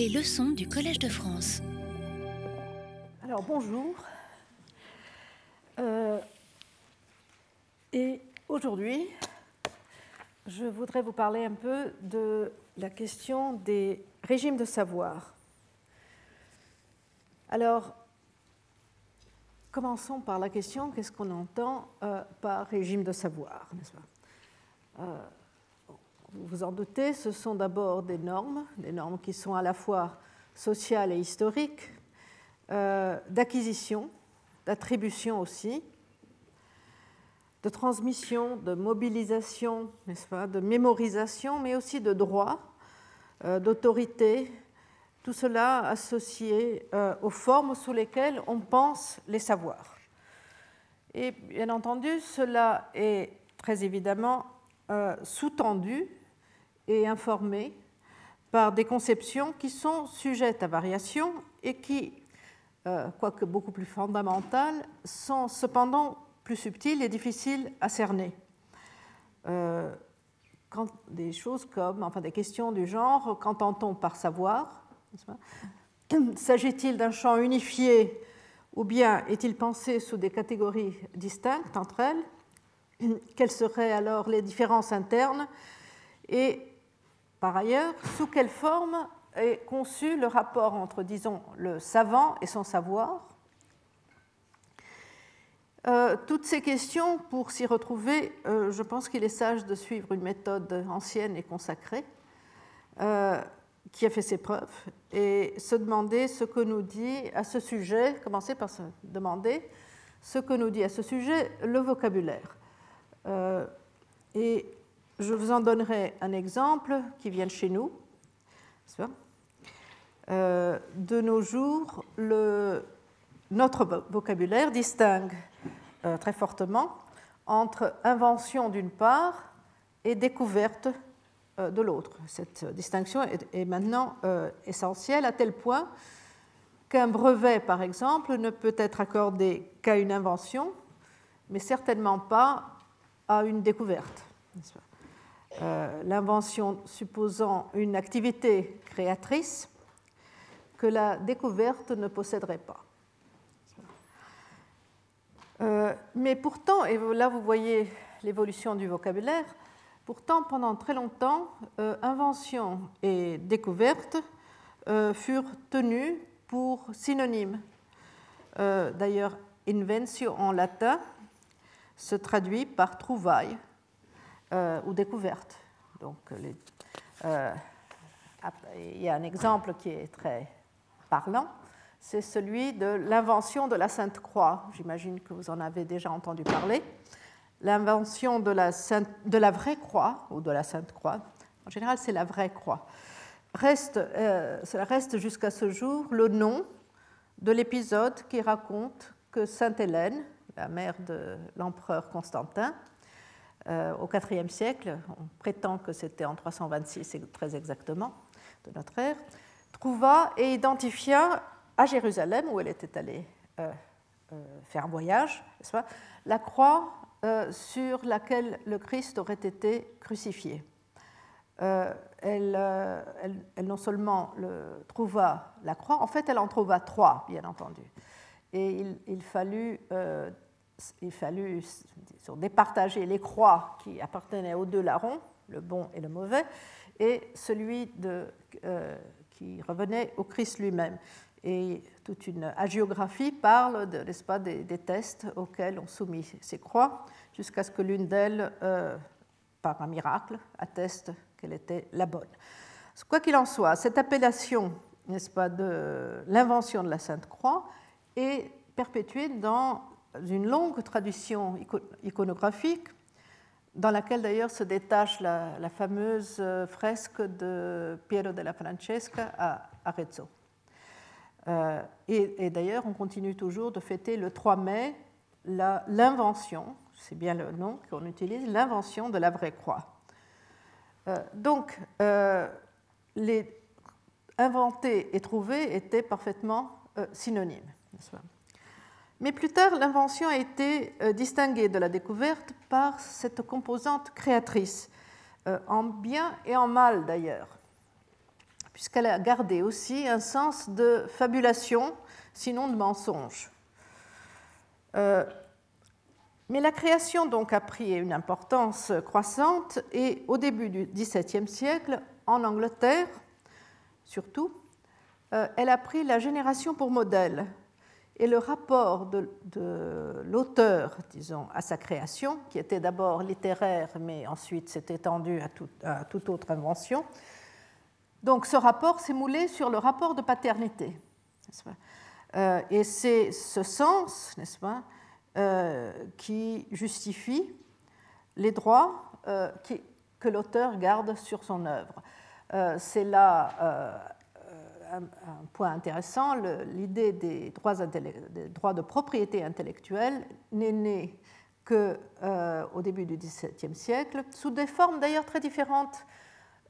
Les leçons du Collège de France. Alors bonjour. Euh, et aujourd'hui, je voudrais vous parler un peu de la question des régimes de savoir. Alors, commençons par la question qu'est-ce qu'on entend euh, par régime de savoir, n'est-ce pas? Euh, vous vous en doutez, ce sont d'abord des normes, des normes qui sont à la fois sociales et historiques, euh, d'acquisition, d'attribution aussi, de transmission, de mobilisation, n'est-ce pas, de mémorisation, mais aussi de droit, euh, d'autorité, tout cela associé euh, aux formes sous lesquelles on pense les savoirs. Et bien entendu, cela est très évidemment sous-tendu et informés par des conceptions qui sont sujettes à variation et qui, euh, quoique beaucoup plus fondamentales, sont cependant plus subtiles et difficiles à cerner. Euh, quand des choses comme, enfin des questions du genre, qu'entend-on par savoir S'agit-il d'un champ unifié ou bien est-il pensé sous des catégories distinctes entre elles Quelles seraient alors les différences internes et par ailleurs, sous quelle forme est conçu le rapport entre, disons, le savant et son savoir? Euh, toutes ces questions, pour s'y retrouver, euh, je pense qu'il est sage de suivre une méthode ancienne et consacrée euh, qui a fait ses preuves et se demander ce que nous dit à ce sujet, commencer par se demander ce que nous dit à ce sujet le vocabulaire. et je vous en donnerai un exemple qui vient de chez nous. Euh, de nos jours, notre vocabulaire distingue euh, très fortement entre invention d'une part et découverte euh, de l'autre. Cette distinction est maintenant essentielle à tel point qu'un brevet, par exemple, ne peut être accordé qu'à une invention, mais certainement pas à une découverte. Euh, l'invention supposant une activité créatrice que la découverte ne posséderait pas. Euh, mais pourtant, et là vous voyez l'évolution du vocabulaire, pourtant pendant très longtemps, euh, invention et découverte furent tenues pour synonymes. D'ailleurs, inventio en latin se traduit par trouvaille euh, ou découverte. Donc, euh, il y a un exemple qui est très parlant, c'est celui de l'invention de la Sainte Croix. J'imagine que vous en avez déjà entendu parler. L'invention de, la vraie croix, ou de la Sainte Croix, en général c'est la vraie croix, reste, euh, cela reste jusqu'à ce jour le nom de l'épisode qui raconte que Sainte Hélène, la mère de l'empereur Constantin, euh, au IVe siècle, on prétend que c'était en 326 très exactement de notre ère, trouva et identifia à Jérusalem, où elle était allée euh, euh, faire un voyage, la croix sur laquelle le Christ aurait été crucifié. Elle, non seulement le, trouva la croix, en fait elle en trouva trois, bien entendu. Et il fallut il fallut départager les croix qui appartenaient aux deux larrons, le bon et le mauvais, et celui de, euh, qui revenait au Christ lui-même. Et toute une hagiographie parle de, pas, des, tests auxquels on soumis ces croix, jusqu'à ce que l'une d'elles, euh, par un miracle, atteste qu'elle était la bonne. Quoi qu'il en soit, cette appellation, n'est-ce pas, de l'invention de la Sainte Croix est perpétuée dans une longue tradition iconographique dans laquelle d'ailleurs se détache la, fameuse euh, fresque de Piero della Francesca à Arezzo. Euh, et, d'ailleurs, on continue toujours de fêter le 3 mai l'invention, c'est bien le nom qu'on utilise, l'invention de la vraie croix. Euh, donc, les inventer et trouver étaient parfaitement synonymes. Mais plus tard, l'invention a été euh, distinguée de la découverte par cette composante créatrice, euh, en bien et en mal d'ailleurs, puisqu'elle a gardé aussi un sens de fabulation, sinon de mensonge. Euh, mais la création donc a pris une importance croissante et au début du XVIIe siècle, en Angleterre surtout, elle a pris la génération pour modèle. Et le rapport de, l'auteur, disons, à sa création, qui était d'abord littéraire, mais ensuite s'est étendu à, toute autre invention, donc ce rapport s'est moulé sur le rapport de paternité. Euh, et c'est ce sens, n'est-ce pas, euh, qui justifie les droits que l'auteur garde sur son œuvre. c'est là un, point intéressant, l'idée des droits, de propriété intellectuelle n'est née qu'au euh, début du XVIIe siècle, sous des formes d'ailleurs très différentes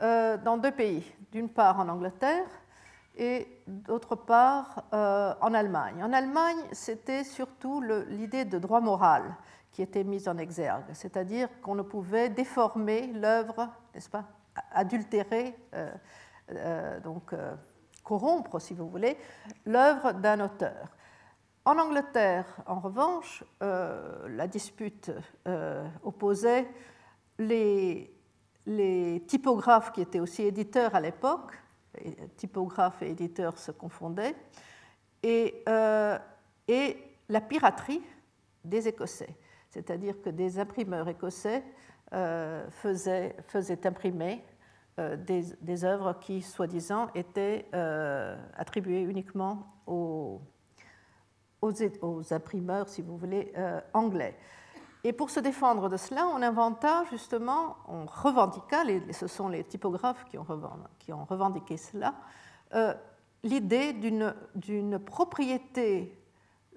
euh, dans deux pays. D'une part en Angleterre et d'autre part euh, en Allemagne. En Allemagne, c'était surtout l'idée de droit moral qui était mise en exergue, c'est-à-dire qu'on ne pouvait déformer l'œuvre, n'est-ce pas, adultérer, donc corrompre, si vous voulez, l'œuvre d'un auteur. En Angleterre, en revanche, euh, la dispute euh, opposait les, typographes qui étaient aussi éditeurs à l'époque, typographes et éditeurs se confondaient, et, euh, et la piraterie des Écossais, c'est-à-dire que des imprimeurs écossais faisaient imprimer euh, des, œuvres qui, soi-disant, étaient euh, attribuées uniquement aux, aux, imprimeurs, si vous voulez, euh, anglais. Et pour se défendre de cela, on inventa justement, on revendiqua, ce sont les typographes qui ont, qui ont revendiqué cela, l'idée d'une propriété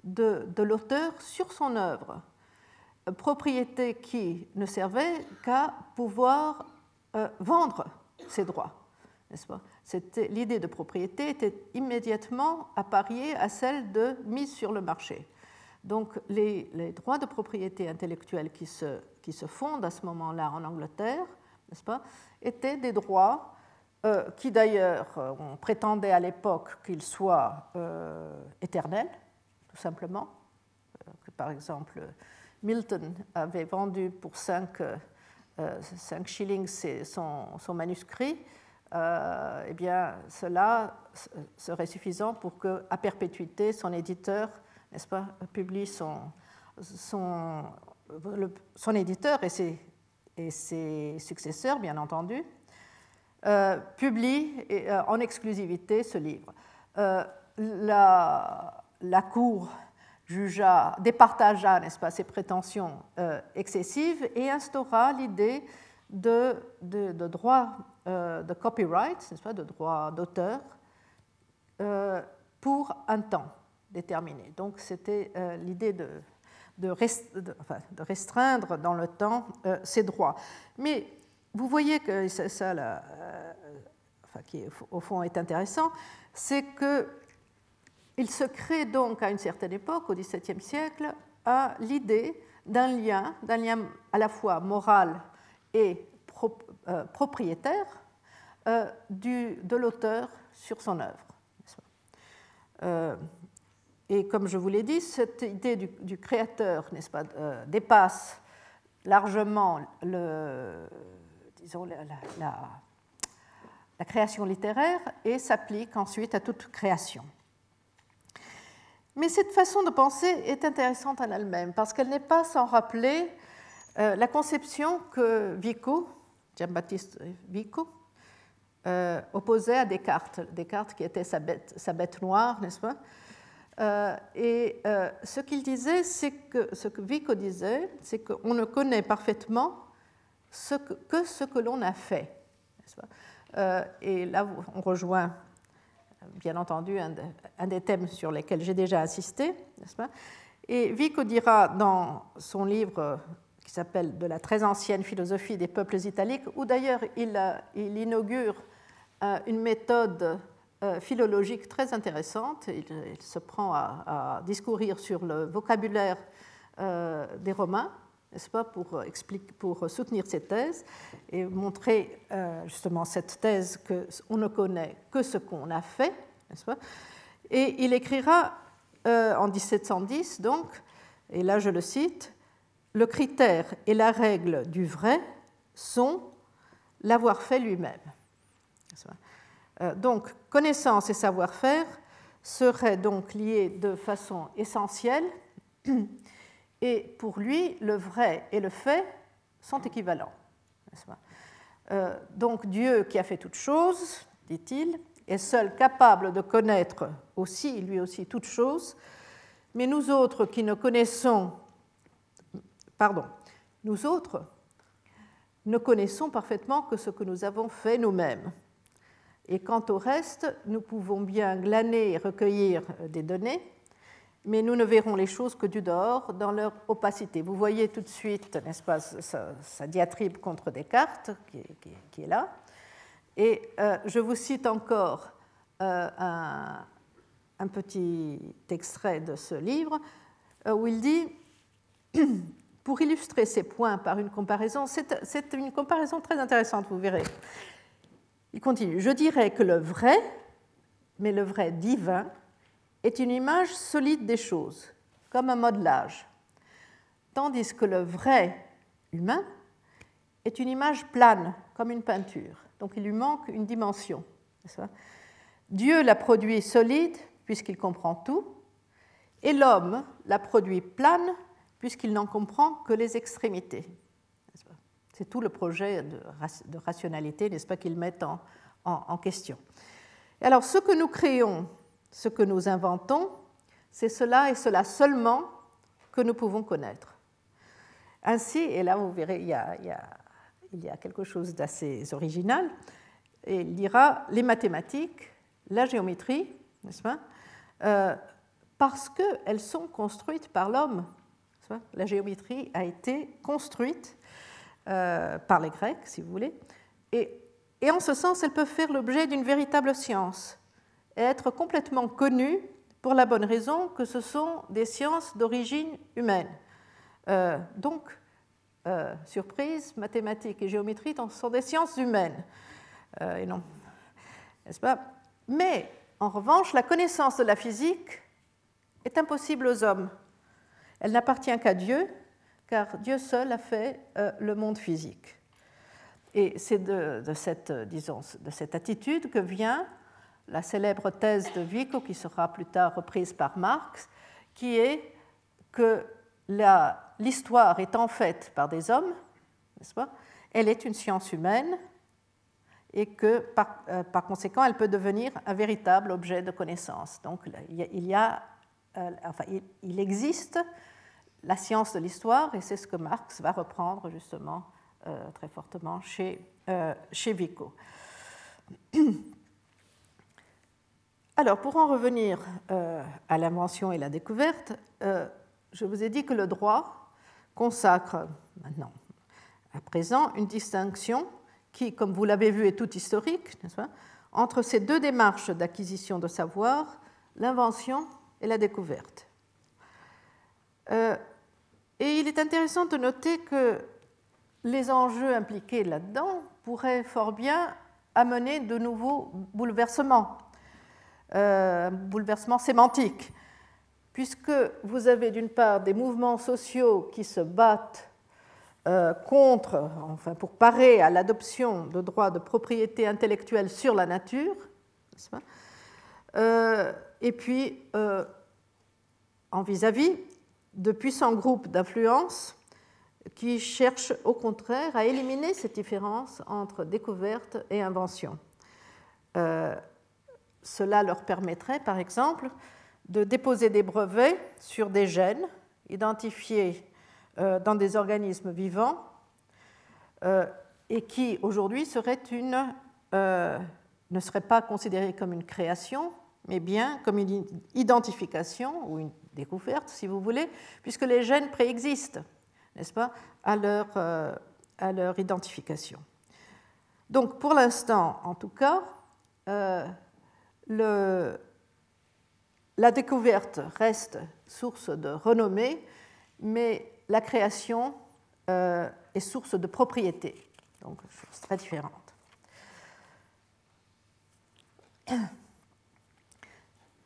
de, de l'auteur sur son œuvre, propriété qui ne servait qu'à pouvoir vendre ses droits, L'idée de propriété était immédiatement appariée à celle de mise sur le marché. Donc les, droits de propriété intellectuelle qui se, qui se fondent à ce moment-là en Angleterre, n'est-ce pas, étaient des droits euh, qui d'ailleurs, euh, on prétendait à l'époque qu'ils soient euh, éternels, tout simplement. Par exemple, Milton avait vendu pour 5 5 euh, shillings c'est son, manuscrit, euh, eh bien, cela serait suffisant pour que, à perpétuité, son éditeur, n'est-ce pas, publie son, éditeur et ses, successeurs, bien entendu, euh, publient en exclusivité ce livre. la Cour jugea, départagea, pas, ses prétentions euh, excessives et instaura l'idée de, de, droit euh, de copyright, n'est-ce de droit d'auteur, euh, pour un temps déterminé. Donc c'était l'idée de, de, restreindre dans le temps ces droits. Mais vous voyez que c'est ça, qui au fond est intéressant, c'est que il se crée donc à une certaine époque, au XVIIe siècle, l'idée d'un lien, d'un lien à la fois moral et euh, propriétaire euh, de l'auteur sur son œuvre. Euh, et comme je vous l'ai dit, cette idée du, créateur, n'est-ce pas, dépasse largement la création littéraire et s'applique ensuite à toute création. Mais cette façon de penser est intéressante en elle-même parce qu'elle n'est pas sans rappeler euh, la conception que Vico, Jean-Baptiste Vico, euh, opposait à Descartes. Descartes qui était sa bête, noire, n'est-ce pas? Euh, Et ce qu'il disait, c'est que ce que Vico disait, c'est qu'on ne connaît parfaitement que ce que l'on a fait. et là, on rejoint bien entendu un, des thèmes sur lesquels j'ai déjà insisté, n'est-ce pas? Et Vico dira dans son livre qui s'appelle De la très ancienne philosophie des peuples italiques, où d'ailleurs il, il, inaugure euh, une méthode euh, philologique très intéressante. Il, se prend à, discourir sur le vocabulaire euh, des Romains, n'est-ce pas, pour, expliquer, pour soutenir ses thèses et montrer justement cette thèse qu'on ne connaît que ce qu'on a fait, n'est-ce pas? Et il écrira en 1710, donc, et là je le cite, le critère et la règle du vrai sont l'avoir fait lui-même. Euh, donc, connaissance et savoir-faire seraient donc liés de façon essentielle, et pour lui, le vrai et le fait sont équivalents. Euh, donc, Dieu qui a fait toutes choses, dit-il, est seul capable de connaître aussi, lui aussi, toutes choses, mais nous autres qui ne connaissons, pardon, nous autres ne connaissons parfaitement que ce que nous avons fait nous-mêmes. Et quant au reste, nous pouvons bien glaner et recueillir des données, mais nous ne verrons les choses que du dehors dans leur opacité. Vous voyez tout de suite, n'est-ce pas, sa, diatribe contre Descartes qui, est là. Et euh, je vous cite encore euh, un, petit extrait de ce livre euh, où il dit pour illustrer ces points par une comparaison, c'est une comparaison très intéressante, vous verrez. Il continue, je dirais que le vrai, mais le vrai divin, est une image solide des choses, comme un modelage, tandis que le vrai humain est une image plane, comme une peinture. Donc il lui manque une dimension. Dieu l'a produit solide, puisqu'il comprend tout, et l'homme l'a produit plane, puisqu'il n'en comprend que les extrémités. C'est tout le projet de rationalité, n'est-ce pas, qu'ils mettent en, question. alors, ce que nous créons, ce que nous inventons, c'est cela et cela seulement que nous pouvons connaître. Ainsi, et là vous verrez, il y a, quelque chose d'assez original, et il dira les mathématiques, la géométrie, n'est-ce pas, euh, parce qu'elles sont construites par l'homme la géométrie a été construite euh, par les Grecs, si vous voulez, et, en ce sens, elle peut faire l'objet d'une véritable science et être complètement connue pour la bonne raison que ce sont des sciences d'origine humaine. Euh, donc, euh, surprise, mathématiques et géométrie sont des sciences humaines. et non, n'est-ce pas? Mais, en revanche, la connaissance de la physique est impossible aux hommes. Elle n'appartient qu'à Dieu, car Dieu seul a fait euh, le monde physique. Et c'est de cette attitude que vient la célèbre thèse de Vico, qui sera plus tard reprise par Marx, qui est que l'histoire étant faite par des hommes, n'est-ce pas, elle est une science humaine et que par, euh, par, conséquent, elle peut devenir un véritable objet de connaissance. Donc il y a, euh, enfin, il existe la science de l'histoire, et c'est ce que Marx va reprendre justement euh, très fortement chez, chez Vico. Alors, pour en revenir euh, à l'invention et la découverte, je vous ai dit que le droit consacre maintenant, à présent, une distinction qui, comme vous l'avez vu, est toute historique, entre ces deux démarches d'acquisition de savoir, l'invention et la découverte. Et il est intéressant de noter que les enjeux impliqués là-dedans pourraient fort bien amener de nouveaux bouleversements, euh, bouleversements sémantiques, puisque vous avez d'une part des mouvements sociaux qui se battent euh, contre, enfin pour parer à l'adoption de droits de propriété intellectuelle sur la nature, euh, et puis euh, en vis-à-vis de puissants groupes d'influence qui cherchent au contraire à éliminer cette différence entre découverte et invention. Euh, cela leur permettrait, par exemple, de déposer des brevets sur des gènes identifiés euh, dans des organismes vivants euh, et qui aujourd'hui ne seraient pas considérés comme une création, mais bien comme une identification ou une découverte, si vous voulez, puisque les gènes préexistent, n'est-ce pas, à leur, euh, identification. Donc, pour l'instant, en tout cas, euh, la découverte reste source de renommée, mais la création est source de propriété. Donc, très différentes.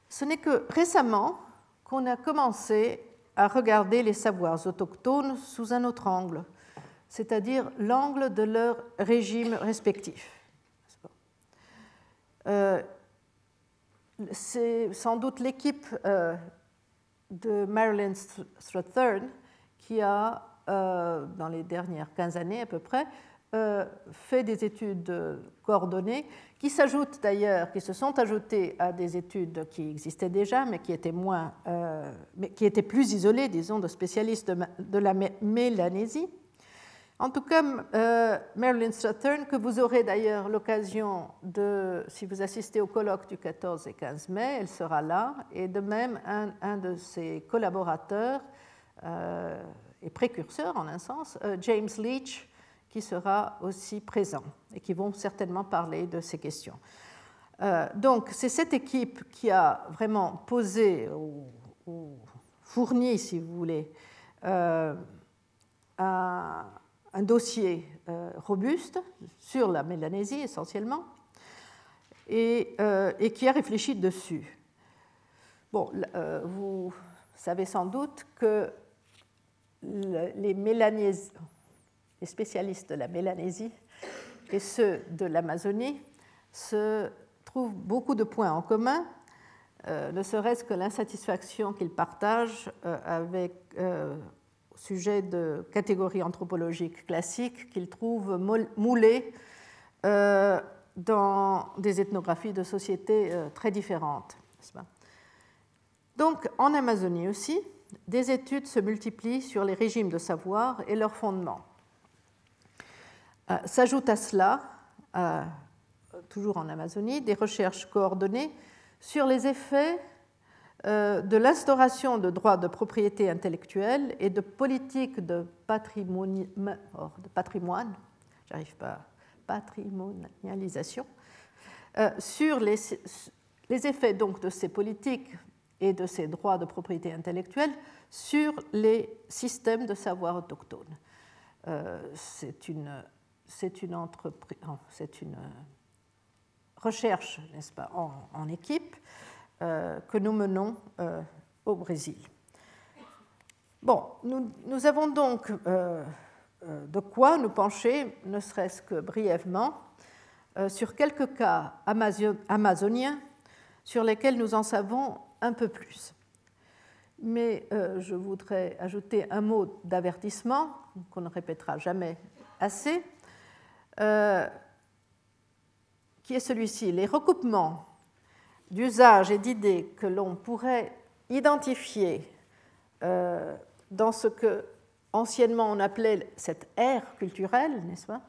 Ce n'est que récemment qu'on a commencé à regarder les savoirs autochtones sous un autre angle, c'est-à-dire l'angle de leur régime respectif. Euh, c'est sans doute l'équipe euh, de Marilyn Strathern qui a, euh, dans les dernières 15 années à peu près, fait des études coordonnées qui s'ajoutent d'ailleurs, qui se sont ajoutées à des études qui existaient déjà, mais qui étaient, moins, mais qui étaient plus isolées, disons, de spécialistes de la Mélanésie. En tout cas, euh, Marilyn Strathern, que vous aurez d'ailleurs l'occasion de, si vous assistez au colloque du 14 et 15 mai, elle sera là, et de même un, de ses collaborateurs euh, et précurseurs en un sens, euh, James Leach, qui sera aussi présent et qui vont certainement parler de ces questions. donc c'est cette équipe qui a vraiment posé ou, fourni, si vous voulez, un un dossier euh, robuste sur la Mélanésie essentiellement euh, et, qui a réfléchi dessus. Bon, euh, vous savez sans doute que les, les spécialistes de la Mélanésie et ceux de l'Amazonie se trouvent beaucoup de points en commun, ne serait-ce que l'insatisfaction qu'ils partagent avec sujet de catégories anthropologiques classiques qu'ils trouvent moulées euh, dans des ethnographies de sociétés euh, très différentes. Donc, en Amazonie aussi, des études se multiplient sur les régimes de savoir et leurs fondements. Euh, S'ajoutent à cela, toujours en Amazonie, des recherches coordonnées sur les effets euh, de l'instauration de droits de propriété intellectuelle et de politiques de patrimoine, de patrimoine j'arrive pas, patrimonialisation, euh, sur les, effets donc de ces politiques et de ces droits de propriété intellectuelle sur les systèmes de savoir autochtones. Euh, c'est une, une, une recherche, n'est-ce pas, en équipe euh, que nous menons euh, au Brésil. Bon, nous, avons donc euh, de quoi nous pencher, ne serait-ce que brièvement, sur quelques cas amazoniens sur lesquels nous en savons un peu plus. Mais je voudrais ajouter un mot d'avertissement qu'on ne répétera jamais assez, qui est celui-ci. Les recoupements d'usage et d'idées que l'on pourrait identifier euh, dans ce que anciennement on appelait cette ère culturelle, n'est-ce pas?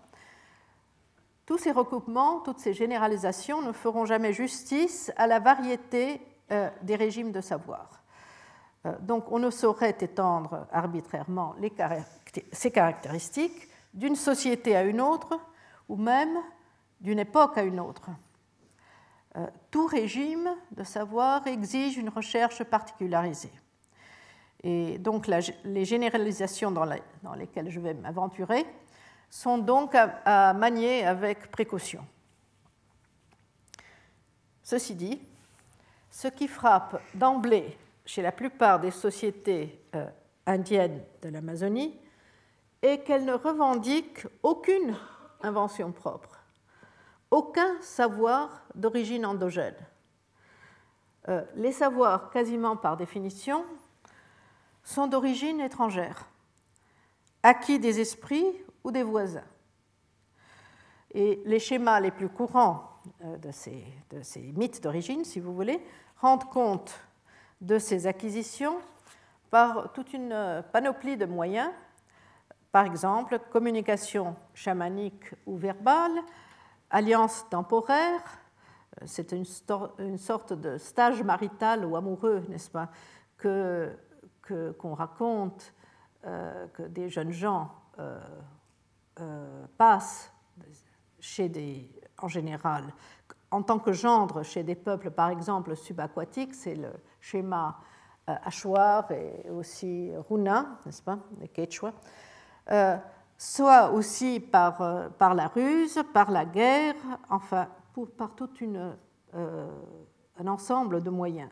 Tous ces recoupements, toutes ces généralisations ne feront jamais justice à la variété euh, des régimes de savoir. Euh, donc on ne saurait étendre arbitrairement ces caractéristiques d'une société à une autre ou même d'une époque à une autre. Euh, tout régime de savoir exige une recherche particularisée. Et donc les généralisations dans, lesquelles je vais m'aventurer sont donc à, manier avec précaution. Ceci dit, ce qui frappe d'emblée chez la plupart des sociétés euh, indiennes de l'Amazonie est qu'elles ne revendiquent aucune invention propre aucun savoir d'origine endogène. Euh, les savoirs, quasiment par définition, sont d'origine étrangère, acquis des esprits ou des voisins. Et les schémas les plus courants euh, de ces, mythes d'origine, si vous voulez, rendent compte de ces acquisitions par toute une euh, panoplie de moyens, par exemple communication chamanique ou verbale, alliance temporaire, euh, c'est une, sorte de stage marital ou amoureux, n'est-ce pas, que, qu'on raconte, euh, que des jeunes gens euh, passent chez des, en général, en tant que gendre chez des peuples, par exemple, subaquatiques, c'est le schéma Achuar et aussi Runa, n'est-ce pas, les Quechua, soit aussi par, la ruse, par la guerre, enfin, par tout un ensemble de moyens.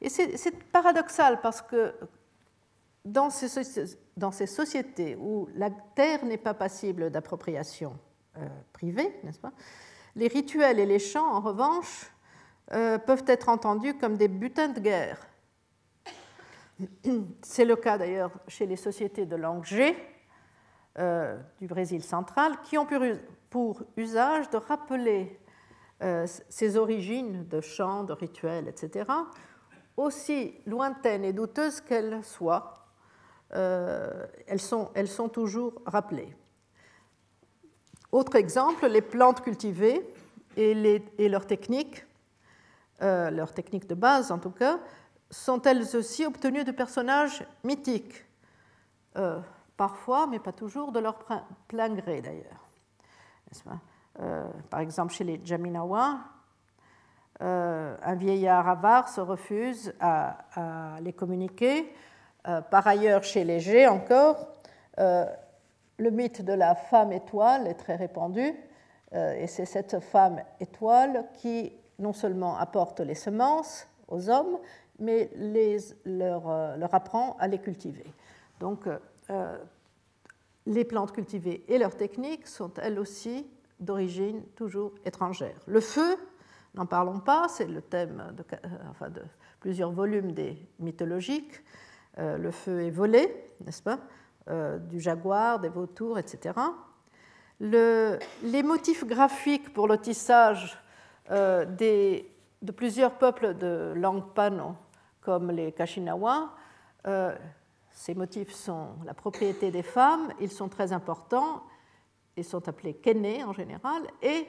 Et c'est paradoxal parce que dans ces, sociétés où la terre n'est pas passible d'appropriation euh, privée, n'est-ce pas, les rituels et les chants, en revanche, euh, peuvent être entendus comme des butins de guerre. C'est le cas d'ailleurs chez les sociétés de langue G euh, du Brésil central, qui ont pour usage de rappeler ces origines de chants, de rituels, etc., aussi lointaines et douteuses qu'elles soient, euh, elles, sont, toujours rappelées. Autre exemple, les plantes cultivées et, leurs techniques, euh, leurs techniques de base en tout cas, sont elles aussi obtenues de personnages mythiques, euh, parfois, mais pas toujours, de leur plein gré d'ailleurs. par exemple, chez les Jaminawa, un vieillard avare se refuse à, les communiquer euh, par ailleurs, chez les G encore, euh, le mythe de la femme étoile est très répandu, euh, et c'est cette femme étoile qui non seulement apporte les semences aux hommes, mais les, leur, apprend à les cultiver. Donc, les plantes cultivées et leurs techniques sont elles aussi d'origine toujours étrangère. Le feu, n'en parlons pas, c'est le thème de, de, plusieurs volumes des mythologiques. Euh, le feu est volé, n'est-ce pas euh, Du jaguar, des vautours, etc. les motifs graphiques pour le tissage euh, de plusieurs peuples de langue pano, comme les Kashinawa, ces motifs sont la propriété des femmes, ils sont très importants, ils sont appelés kene en général, et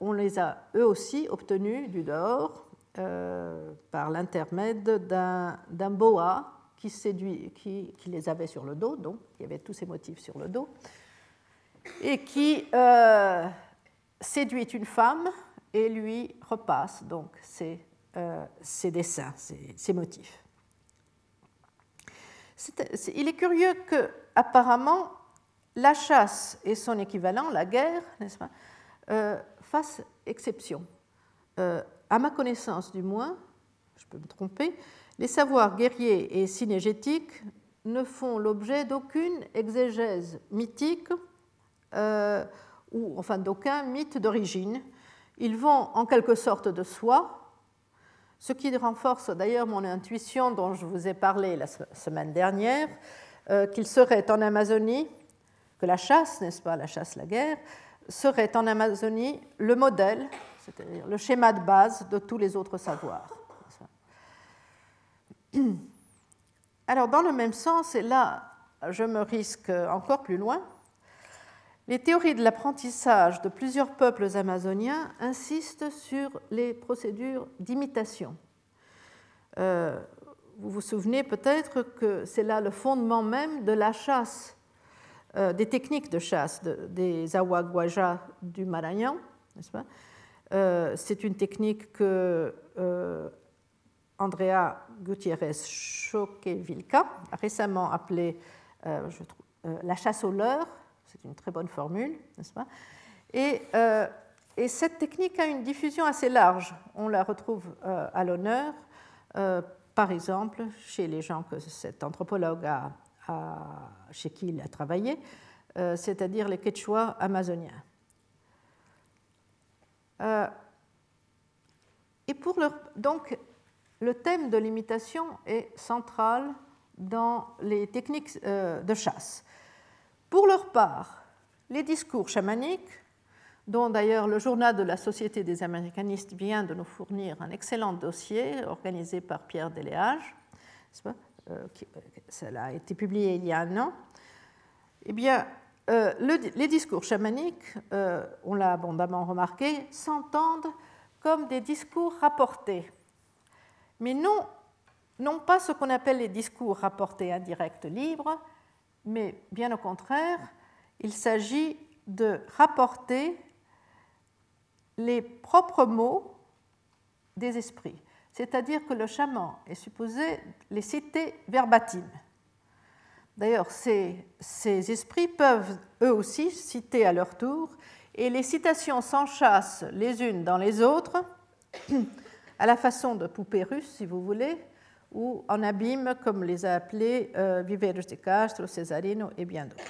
on les a eux aussi obtenus du dehors euh, par l'intermède d'un boa qui, séduit, qui, les avait sur le dos, donc il y avait tous ces motifs sur le dos, et qui euh, séduit une femme et lui repasse donc ses, euh, dessins, ses, motifs. Il est curieux que, apparemment, la chasse et son équivalent, la guerre, pas, fassent exception à ma connaissance du moins, je peux me tromper, les savoirs guerriers et synégétiques ne font l'objet d'aucune exégèse mythique euh, ou enfin d'aucun mythe d'origine. Ils vont en quelque sorte de soi, ce qui renforce d'ailleurs mon intuition dont je vous ai parlé la semaine dernière, euh, qu'il serait en Amazonie, que la chasse, n'est-ce pas, la chasse, la guerre, serait en Amazonie le modèle c'est-à-dire le schéma de base de tous les autres savoirs. Alors, dans le même sens, et là, je me risque encore plus loin, les théories de l'apprentissage de plusieurs peuples amazoniens insistent sur les procédures d'imitation. Euh, vous vous souvenez peut-être que c'est là le fondement même de la chasse, euh, des techniques de chasse des Awaguaja du pas? Euh, c'est une technique que Andrea Gutiérrez Choquevilca a récemment appelée la chasse au leurre. C'est une très bonne formule, n'est-ce pas? Et, et, cette technique a une diffusion assez large. On la retrouve à l'honneur, par exemple, chez les gens que cet anthropologue a, chez qui il a travaillé, c'est-à-dire les Quechua amazoniens. Euh, et pour donc, le thème de l'imitation est central dans les techniques euh, de chasse. Pour leur part, les discours chamaniques, dont d'ailleurs le journal de la Société des américanistes vient de nous fournir un excellent dossier organisé par Pierre Deléage, euh, cela a été publié il y a un an, eh bien, euh, les discours chamaniques, euh, on l'a abondamment remarqué, s'entendent comme des discours rapportés, mais non, non pas ce qu'on appelle les discours rapportés indirects libres, mais bien au contraire, il s'agit de rapporter les propres mots des esprits, c'est-à-dire que le chaman est supposé les citer verbatim. D'ailleurs, ces, esprits peuvent eux aussi citer à leur tour, et les citations s'enchassent les unes dans les autres, à la façon de poupées russes, si vous voulez, ou en abîme, comme les a appelés euh, Viveros de Castro, Cesarino et bien d'autres.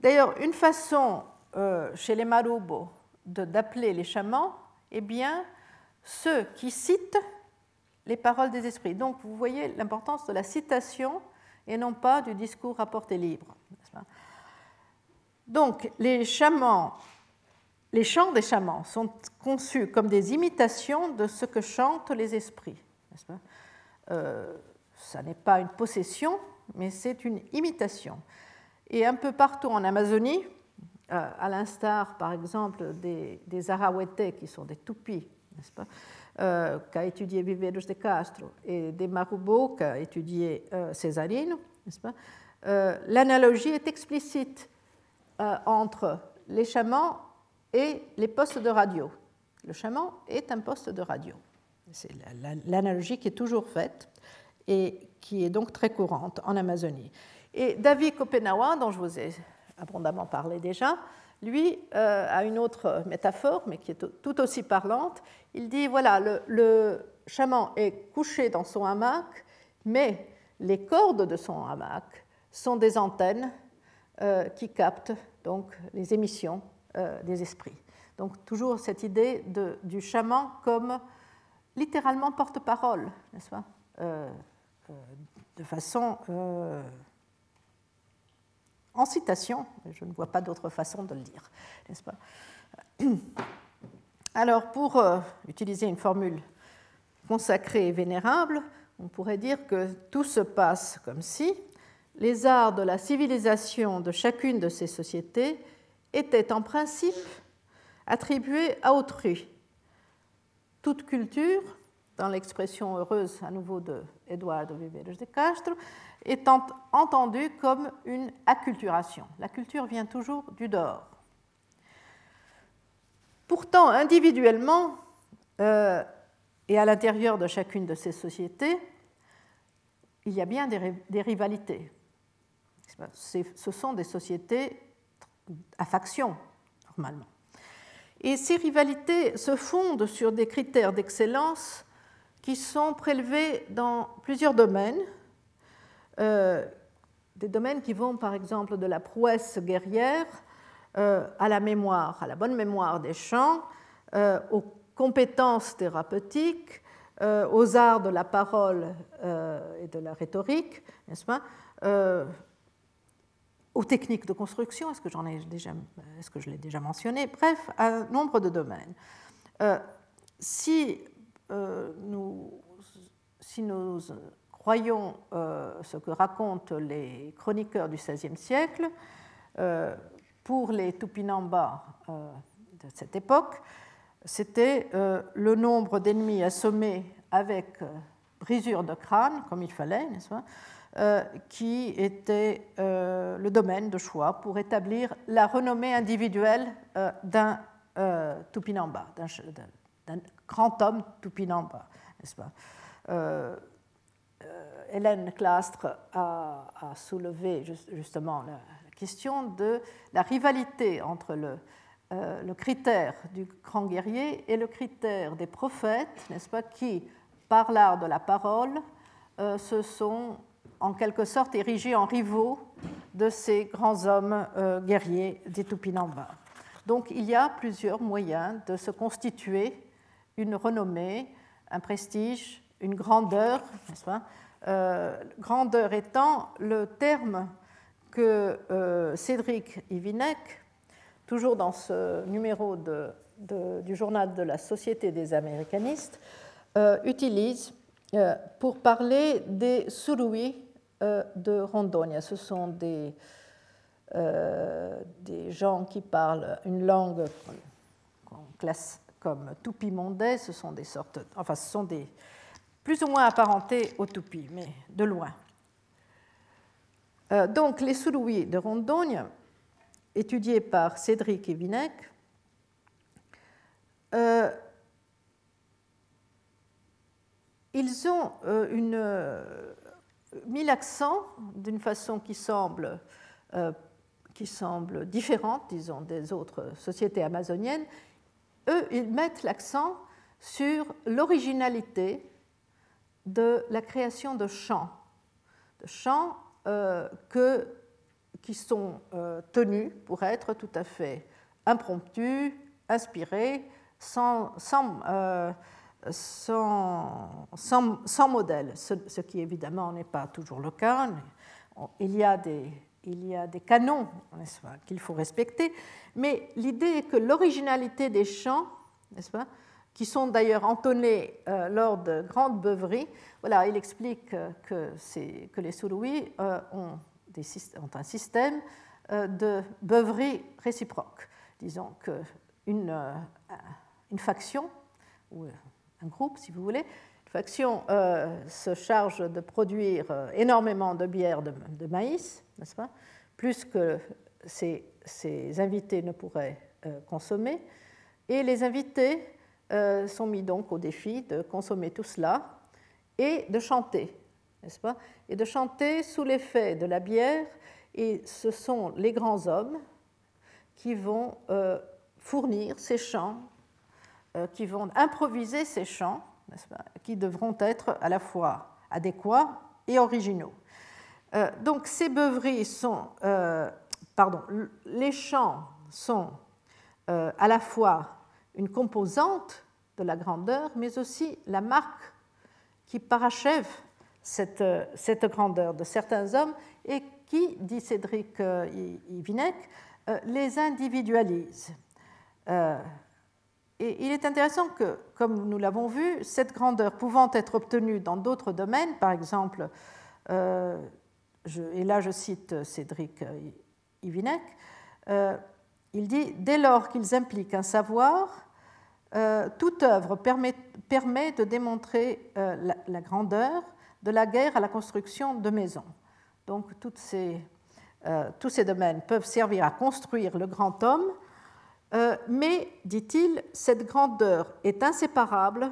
D'ailleurs, une façon euh, chez les Marubo d'appeler les chamans, eh bien, ceux qui citent les paroles des esprits. Donc, vous voyez l'importance de la citation et non pas du discours rapporté libre. Donc, les chamans, les chants des chamans sont conçus comme des imitations de ce que chantent les esprits. Ça n'est pas une possession, mais c'est une imitation. Et un peu partout en Amazonie, euh, à l'instar par exemple des, des qui sont des toupies, n'est-ce pas, euh, qu'a étudié Viveros de Castro, et des Marubo qu'a étudié euh, Cesarino, n'est-ce pas euh, L'analogie est explicite entre les chamans et les postes de radio. Le chaman est un poste de radio. C'est l'analogie qui est toujours faite et qui est donc très courante en Amazonie. Et David Kopenawa, dont je vous ai abondamment parlé déjà, lui euh, a une autre métaphore, mais qui est tout aussi parlante. Il dit, voilà, le, chaman est couché dans son hamac, mais les cordes de son hamac sont des antennes euh, qui captent donc les émissions euh, des esprits. Donc toujours cette idée du chaman comme littéralement porte-parole, n'est-ce pas De façon en citation, je ne vois pas d'autre façon de le dire, n'est-ce pas Alors, pour euh, utiliser une formule consacrée et vénérable, on pourrait dire que tout se passe comme si les arts de la civilisation de chacune de ces sociétés étaient en principe attribués à autrui. Toute culture, dans l'expression heureuse à nouveau de Eduardo Viveros de Castro, étant entendue comme une acculturation. La culture vient toujours du dehors. Pourtant, individuellement, euh, et à l'intérieur de chacune de ces sociétés, il y a bien des, rivalités. Ce sont des sociétés à factions, normalement. Et ces rivalités se fondent sur des critères d'excellence qui sont prélevés dans plusieurs domaines, euh, des domaines qui vont par exemple de la prouesse guerrière euh, à la mémoire, à la bonne mémoire des chants, euh, aux compétences thérapeutiques, aux arts de la parole et de la rhétorique, n'est-ce pas aux techniques de construction, est-ce que, j'en ai déjà, est-ce que je l'ai déjà mentionné Bref, un nombre de domaines. si, nous, si nous croyons euh, ce que racontent les chroniqueurs du XVIe siècle, euh, pour les Tupinamba euh, de cette époque, c'était le nombre d'ennemis assommés avec brisure de crâne, comme il fallait, n'est-ce pas, qui était le domaine de choix pour établir la renommée individuelle d'un Tupinamba, d'un grand homme Tupinamba, n'est-ce pas? Hélène Clastre a, soulevé justement la, question de la rivalité entre le, euh, le, critère du grand guerrier et le critère des prophètes, n'est-ce pas, qui, par l'art de la parole, euh, se sont en quelque sorte érigés en rivaux de ces grands hommes euh, guerriers des Tupinamba. Donc il y a plusieurs moyens de se constituer une renommée, un prestige, une grandeur, euh, grandeur étant le terme que euh, Cédric Ivinec, toujours dans ce numéro du journal de la Société des Américanistes, utilise pour parler des Surui de Rondônia. Ce sont des, des gens qui parlent une langue qu'on classe comme tupi-mondais, ce sont des sortes, enfin ce sont des, plus ou moins apparentés aux toupies, mais de loin. Euh, donc, les Suruis de Rondogne, étudiés par Cédric et euh, ils ont euh, une, mis l'accent d'une façon qui semble, qui semble différente, disons, des autres sociétés amazoniennes. Eux, ils mettent l'accent sur l'originalité de la création de chants, de chants que, qui sont tenus pour être tout à fait impromptus, inspirés, sans, sans, modèle, ce, qui évidemment n'est pas toujours le cas. Il y a des, canons qu'il faut respecter, mais l'idée est que l'originalité des chants, qui sont d'ailleurs entonnés euh, lors de grandes beuveries, voilà, il explique que, que les Suruis euh, ont, un système euh, de beuverie réciproque. Disons qu'une une faction, ou un groupe si vous voulez, une faction euh, se charge de produire euh, énormément de bière de, maïs, n'est-ce pas? Plus que ces, invités ne pourraient euh, consommer. Et les invités sont mis donc au défi de consommer tout cela et de chanter, n'est-ce pas? Et de chanter sous l'effet de la bière. Et ce sont les grands hommes qui vont fournir ces chants qui vont improviser ces chants, qui devront être à la fois adéquats et originaux. Euh, donc ces beuveries sont, euh, pardon, les chants sont à la fois une composante de la grandeur, mais aussi la marque qui parachève cette, grandeur de certains hommes et qui, dit Cédric Ivinec, les individualise. Et il est intéressant que, comme nous l'avons vu, cette grandeur pouvant être obtenue dans d'autres domaines, par exemple, euh, et là je cite Cédric Ivinec, euh, il dit Dès lors qu'ils impliquent un savoir, euh, toute œuvre permet, de démontrer la, grandeur de la guerre à la construction de maisons. Donc tous ces domaines peuvent servir à construire le grand homme euh, mais, dit-il, cette grandeur est inséparable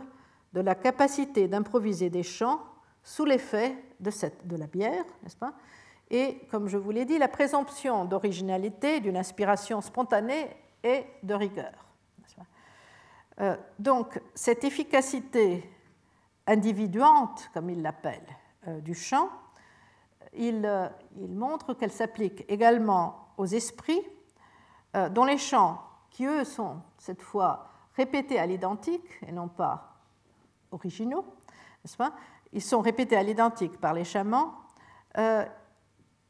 de la capacité d'improviser des chants sous l'effet de, la bière, n'est-ce pas? Et, comme je vous l'ai dit, la présomption d'originalité, d'une inspiration spontanée et de rigueur. Euh, donc, cette efficacité individuante, comme il l'appelle, euh, du chant, il montre qu'elle s'applique également aux esprits, dont les chants qui eux sont cette fois répétés à l'identique et non pas originaux, n'est-ce pas? Ils sont répétés à l'identique par les chamans. Euh,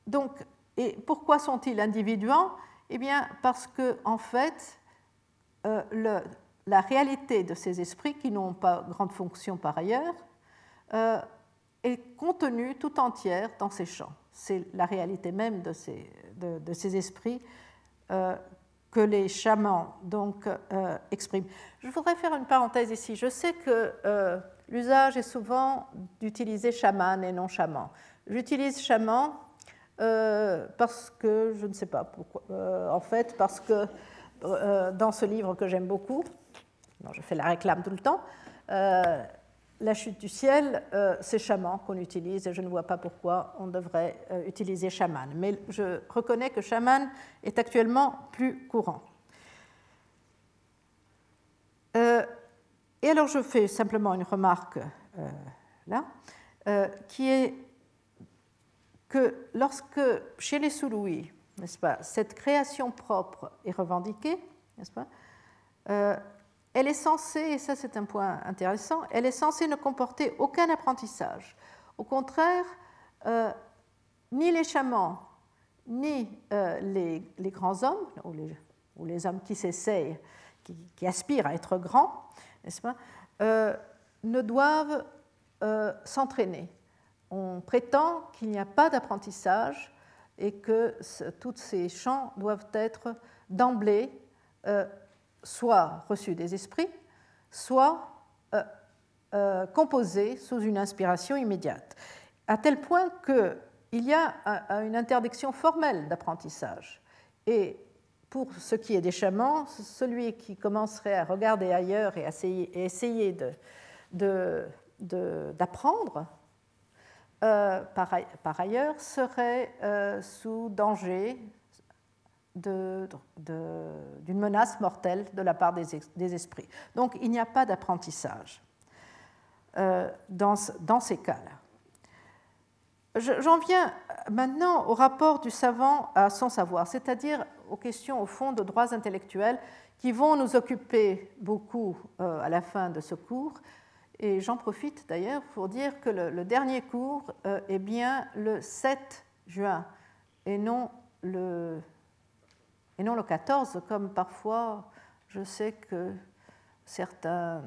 donc, et pourquoi sont-ils individuants? Eh bien, parce que en fait, euh, la réalité de ces esprits, qui n'ont pas grande fonction par ailleurs, euh, est contenue tout entière dans ces chants. C'est la réalité même de ces, de, de ces esprits que les chamans donc, euh, expriment. Je voudrais faire une parenthèse ici. Je sais que euh, l'usage est souvent d'utiliser chaman et non chaman. J'utilise chaman euh, parce que, je ne sais pas pourquoi, en fait, parce que dans ce livre que j'aime beaucoup, je fais la réclame tout le temps, la chute du ciel, euh, c'est chaman qu'on utilise et je ne vois pas pourquoi on devrait euh, utiliser chaman. Mais je reconnais que chaman est actuellement plus courant. Euh, et alors je fais simplement une remarque là, qui est que lorsque chez les Soulouis, n'est-ce pas, cette création propre est revendiquée, n'est-ce pas, elle est censée, et ça c'est un point intéressant, elle est censée ne comporter aucun apprentissage. Au contraire, euh, ni les chamans, ni euh, les, grands hommes, ou les, hommes qui s'essayent, qui, aspirent à être grands, n'est-ce pas, euh, ne doivent s'entraîner. On prétend qu'il n'y a pas d'apprentissage et que tous ces champs doivent être d'emblée soit reçu des esprits, soit euh, euh, composé sous une inspiration immédiate, à tel point qu'il y a une interdiction formelle d'apprentissage. Et pour ce qui est des chamans, celui qui commencerait à regarder ailleurs et, essayer, d'apprendre par, ailleurs, seraient sous danger d'une menace mortelle de la part des, esprits. Donc il n'y a pas d'apprentissage dans, dans, ces cas-là. J'en viens maintenant au rapport du savant à son savoir, c'est-à-dire aux questions au fond de droits intellectuels qui vont nous occuper beaucoup euh, à la fin de ce cours. Et j'en profite d'ailleurs pour dire que le, dernier cours euh, est bien le 7 juin et non le, et non le 14, comme parfois je sais que certains,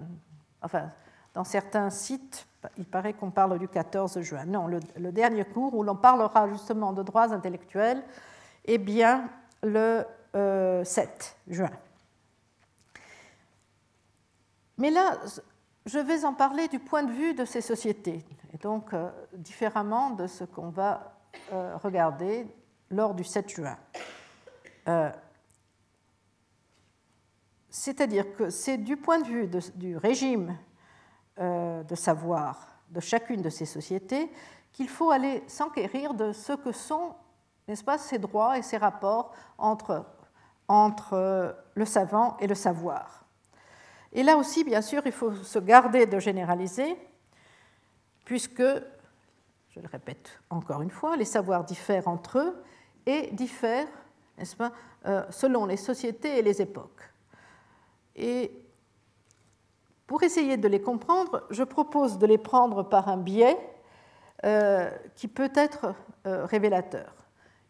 enfin, dans certains sites, il paraît qu'on parle du 14 juin. Non, le, dernier cours où l'on parlera justement de droits intellectuels est bien le 7 euh, juin. Mais là, je vais en parler du point de vue de ces sociétés, et donc euh, différemment de ce qu'on va euh, regarder lors du 7 juin. C'est-à-dire que c'est du point de vue du régime euh, de savoir de chacune de ces sociétés qu'il faut aller s'enquérir de ce que sont, n'est-ce pas, ces droits et ces rapports entre, entre euh, le savant et le savoir. Et là aussi, bien sûr, il faut se garder de généraliser, puisque, je le répète encore une fois, les savoirs diffèrent entre eux et diffèrent, n'est-ce pas, euh, selon les sociétés et les époques. Et pour essayer de les comprendre, je propose de les prendre par un biais euh, qui peut être euh, révélateur,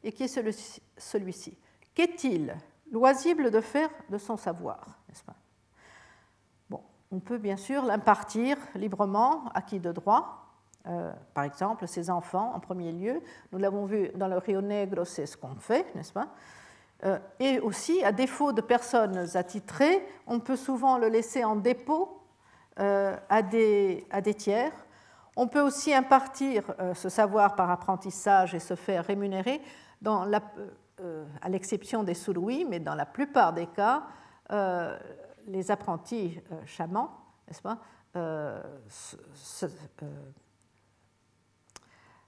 et qui est celui-ci. Qu'est-il loisible de faire de son savoir n'est-ce pas? On peut bien sûr l'impartir librement à qui de droit, euh, par exemple ses enfants en premier lieu. Nous l'avons vu dans le Rio Negro, c'est ce qu'on fait, n'est-ce pas? Et aussi, à défaut de personnes attitrées, on peut souvent le laisser en dépôt euh, à des, tiers. On peut aussi impartir euh, ce savoir par apprentissage et se faire rémunérer, euh, à l'exception des Soulouis, mais dans la plupart des cas, les apprentis chamans, n'est-ce pas,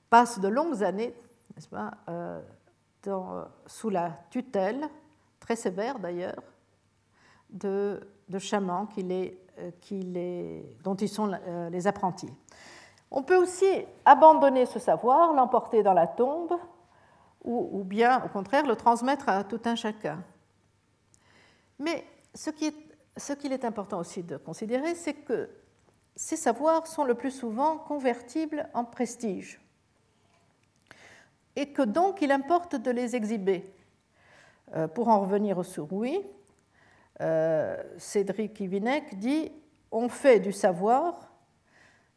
passent de longues années, pas, dans, sous la tutelle, très sévère d'ailleurs, de, chamans euh, dont ils sont euh, les apprentis. On peut aussi abandonner ce savoir, l'emporter dans la tombe, ou, bien, au contraire, le transmettre à tout un chacun. Mais ce qu'il est important aussi de considérer, c'est que ces savoirs sont le plus souvent convertibles en prestige, et que donc il importe de les exhiber. Euh, pour en revenir au Souroui, euh, Cédric Ivinec dit On fait du savoir,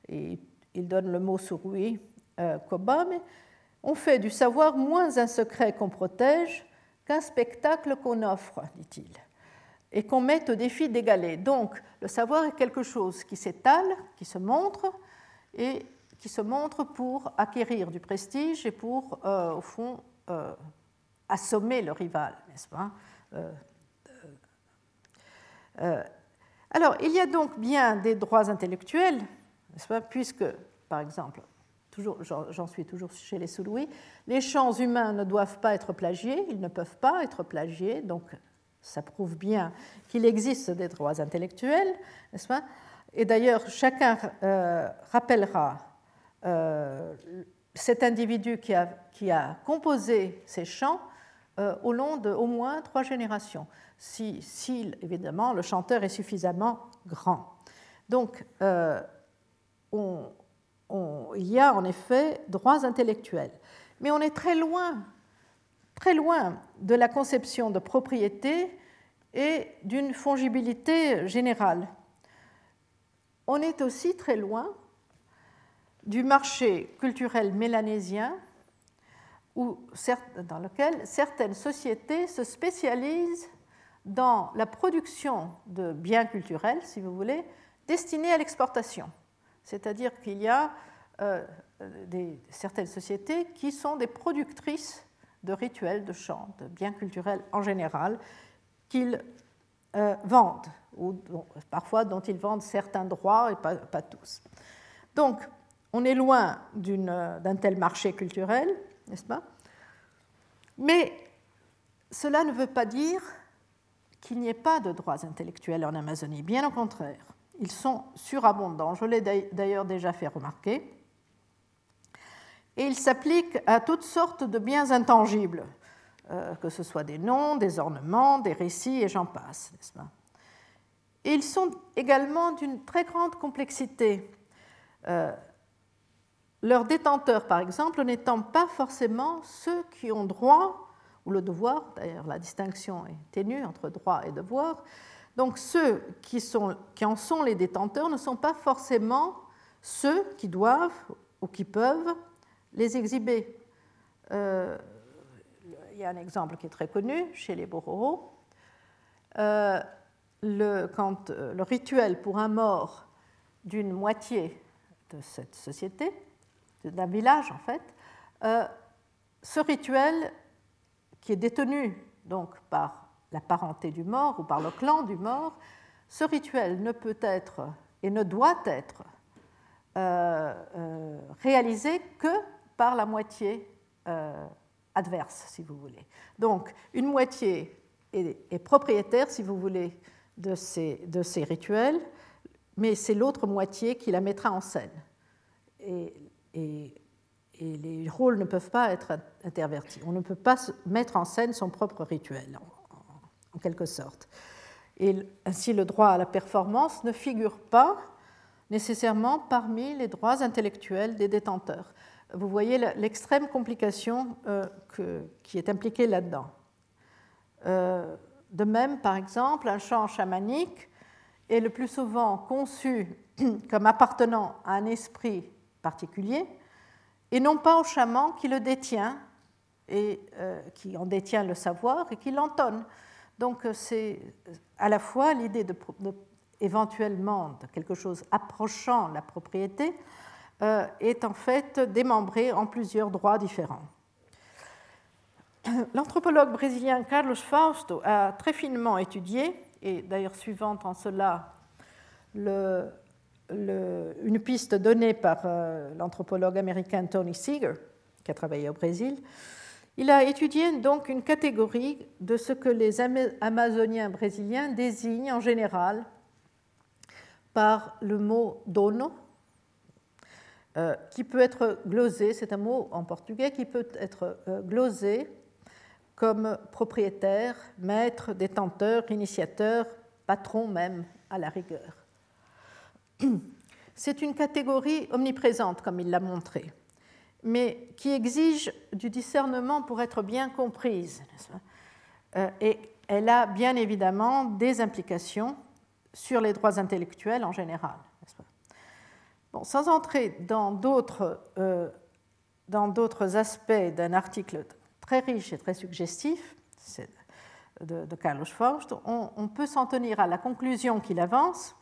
et il donne le mot sur oui, euh, on fait du savoir moins un secret qu'on protège qu'un spectacle qu'on offre, dit-il, et qu'on met au défi d'égaler. Donc, le savoir est quelque chose qui s'étale, qui se montre, et qui se montre pour acquérir du prestige et pour, euh, au fond, euh, assommer le rival, n'est-ce pas euh, alors, il y a donc bien des droits intellectuels, pas, puisque, par exemple, j'en suis toujours chez les Soulouis, les champs humains ne doivent pas être plagiés, ils ne peuvent pas être plagiés, donc ça prouve bien qu'il existe des droits intellectuels, n'est-ce pas Et d'ailleurs, chacun rappellera euh, cet individu qui a, composé ces chants au long de au moins trois générations si, évidemment le chanteur est suffisamment grand. Donc, euh, il y a en effet droits intellectuels, mais on est très loin, très loin de la conception de propriété et d'une fongibilité générale. On est aussi très loin du marché culturel mélanésien dans lequel certaines sociétés se spécialisent dans la production de biens culturels, si vous voulez, destinés à l'exportation. C'est-à-dire qu'il y a euh, certaines sociétés qui sont des productrices de rituels, de chants, de biens culturels en général, qu'ils euh, vendent, ou parfois dont ils vendent certains droits et pas, pas tous. Donc, on est loin d'un tel marché culturel, n'est-ce pas? Mais cela ne veut pas dire qu'il n'y ait pas de droits intellectuels en Amazonie, bien au contraire. Ils sont surabondants, je l'ai d'ailleurs déjà fait remarquer. Et ils s'appliquent à toutes sortes de biens intangibles, euh, que ce soit des noms, des ornements, des récits, et j'en passe, n'est-ce pas? Et ils sont également d'une très grande complexité. Euh, leurs détenteurs, par exemple, n'étant pas forcément ceux qui ont droit ou le devoir, d'ailleurs la distinction est ténue entre droit et devoir, donc ceux qui, en sont les détenteurs ne sont pas forcément ceux qui doivent ou qui peuvent les exhiber. Euh, il y a un exemple qui est très connu chez les Bororo. Euh, euh, le rituel pour un mort d'une moitié de cette société, d'un village en fait, ce rituel qui est détenu donc par la parenté du mort ou par le clan du mort, ce rituel ne peut être et ne doit être euh, euh, réalisé que par la moitié euh, adverse, si vous voulez. Donc, une moitié est, propriétaire, si vous voulez, de ces, rituels, mais c'est l'autre moitié qui la mettra en scène. Et les rôles ne peuvent pas être intervertis. On ne peut pas mettre en scène son propre rituel, en, quelque sorte. Ainsi, le droit à la performance ne figure pas nécessairement parmi les droits intellectuels des détenteurs. Vous voyez l'extrême complication euh, qui est impliquée là-dedans. Euh, de même, par exemple, un chant chamanique est le plus souvent conçu comme appartenant à un esprit particulier, et non pas au chaman qui le détient et euh, qui en détient le savoir et qui l'entonne. Donc euh, c'est à la fois l'idée de, éventuellement de quelque chose approchant la propriété euh, est en fait démembrée en plusieurs droits différents. L'anthropologue brésilien Carlos Fausto a très finement étudié, et d'ailleurs suivant en cela le, une piste donnée par euh, l'anthropologue américain Tony Seeger, qui a travaillé au Brésil. Il a étudié donc une catégorie de ce que les Amazoniens brésiliens désignent en général par le mot dono, euh, qui peut être glosé, c'est un mot en portugais qui peut être euh, glosé comme propriétaire, maître, détenteur, initiateur, patron même à la rigueur. C'est une catégorie omniprésente, comme il l'a montré, mais qui exige du discernement pour être bien comprise. Euh, et elle a bien évidemment des implications sur les droits intellectuels en général. Sans entrer dans d'autres, euh, dans d'autres aspects d'un article très riche et très suggestif de, de Carlos Faust, on, on peut s'en tenir à la conclusion qu'il avance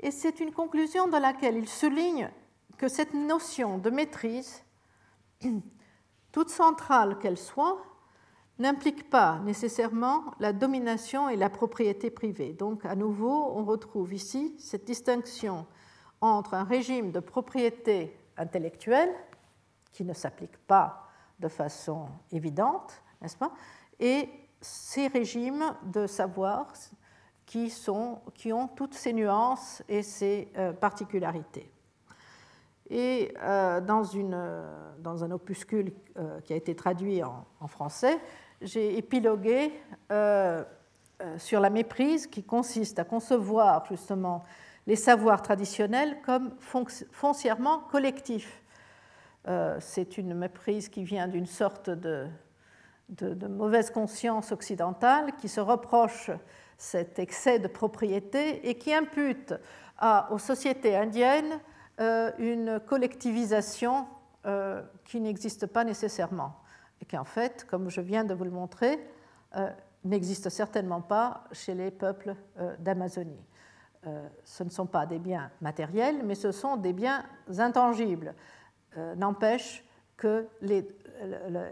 et c'est une conclusion dans laquelle il souligne que cette notion de maîtrise, toute centrale qu'elle soit, n'implique pas nécessairement la domination et la propriété privée. Donc à nouveau, on retrouve ici cette distinction entre un régime de propriété intellectuelle, qui ne s'applique pas de façon évidente, n'est-ce pas, et ces régimes de savoir qui, sont, qui ont toutes ces nuances et ces euh, particularités. Et euh, dans, une, euh, dans, un opuscule qui a été traduit en, français, j'ai épilogué sur la méprise qui consiste à concevoir justement les savoirs traditionnels comme foncièrement collectifs. C'est une méprise qui vient d'une sorte de, mauvaise conscience occidentale qui se reproche cet excès de propriété et qui impute aux sociétés indiennes euh, une collectivisation euh, qui n'existe pas nécessairement et qui en fait, comme je viens de vous le montrer, euh, n'existe certainement pas chez les peuples d'Amazonie. ce ne sont pas des biens matériels, mais ce sont des biens intangibles. N'empêche que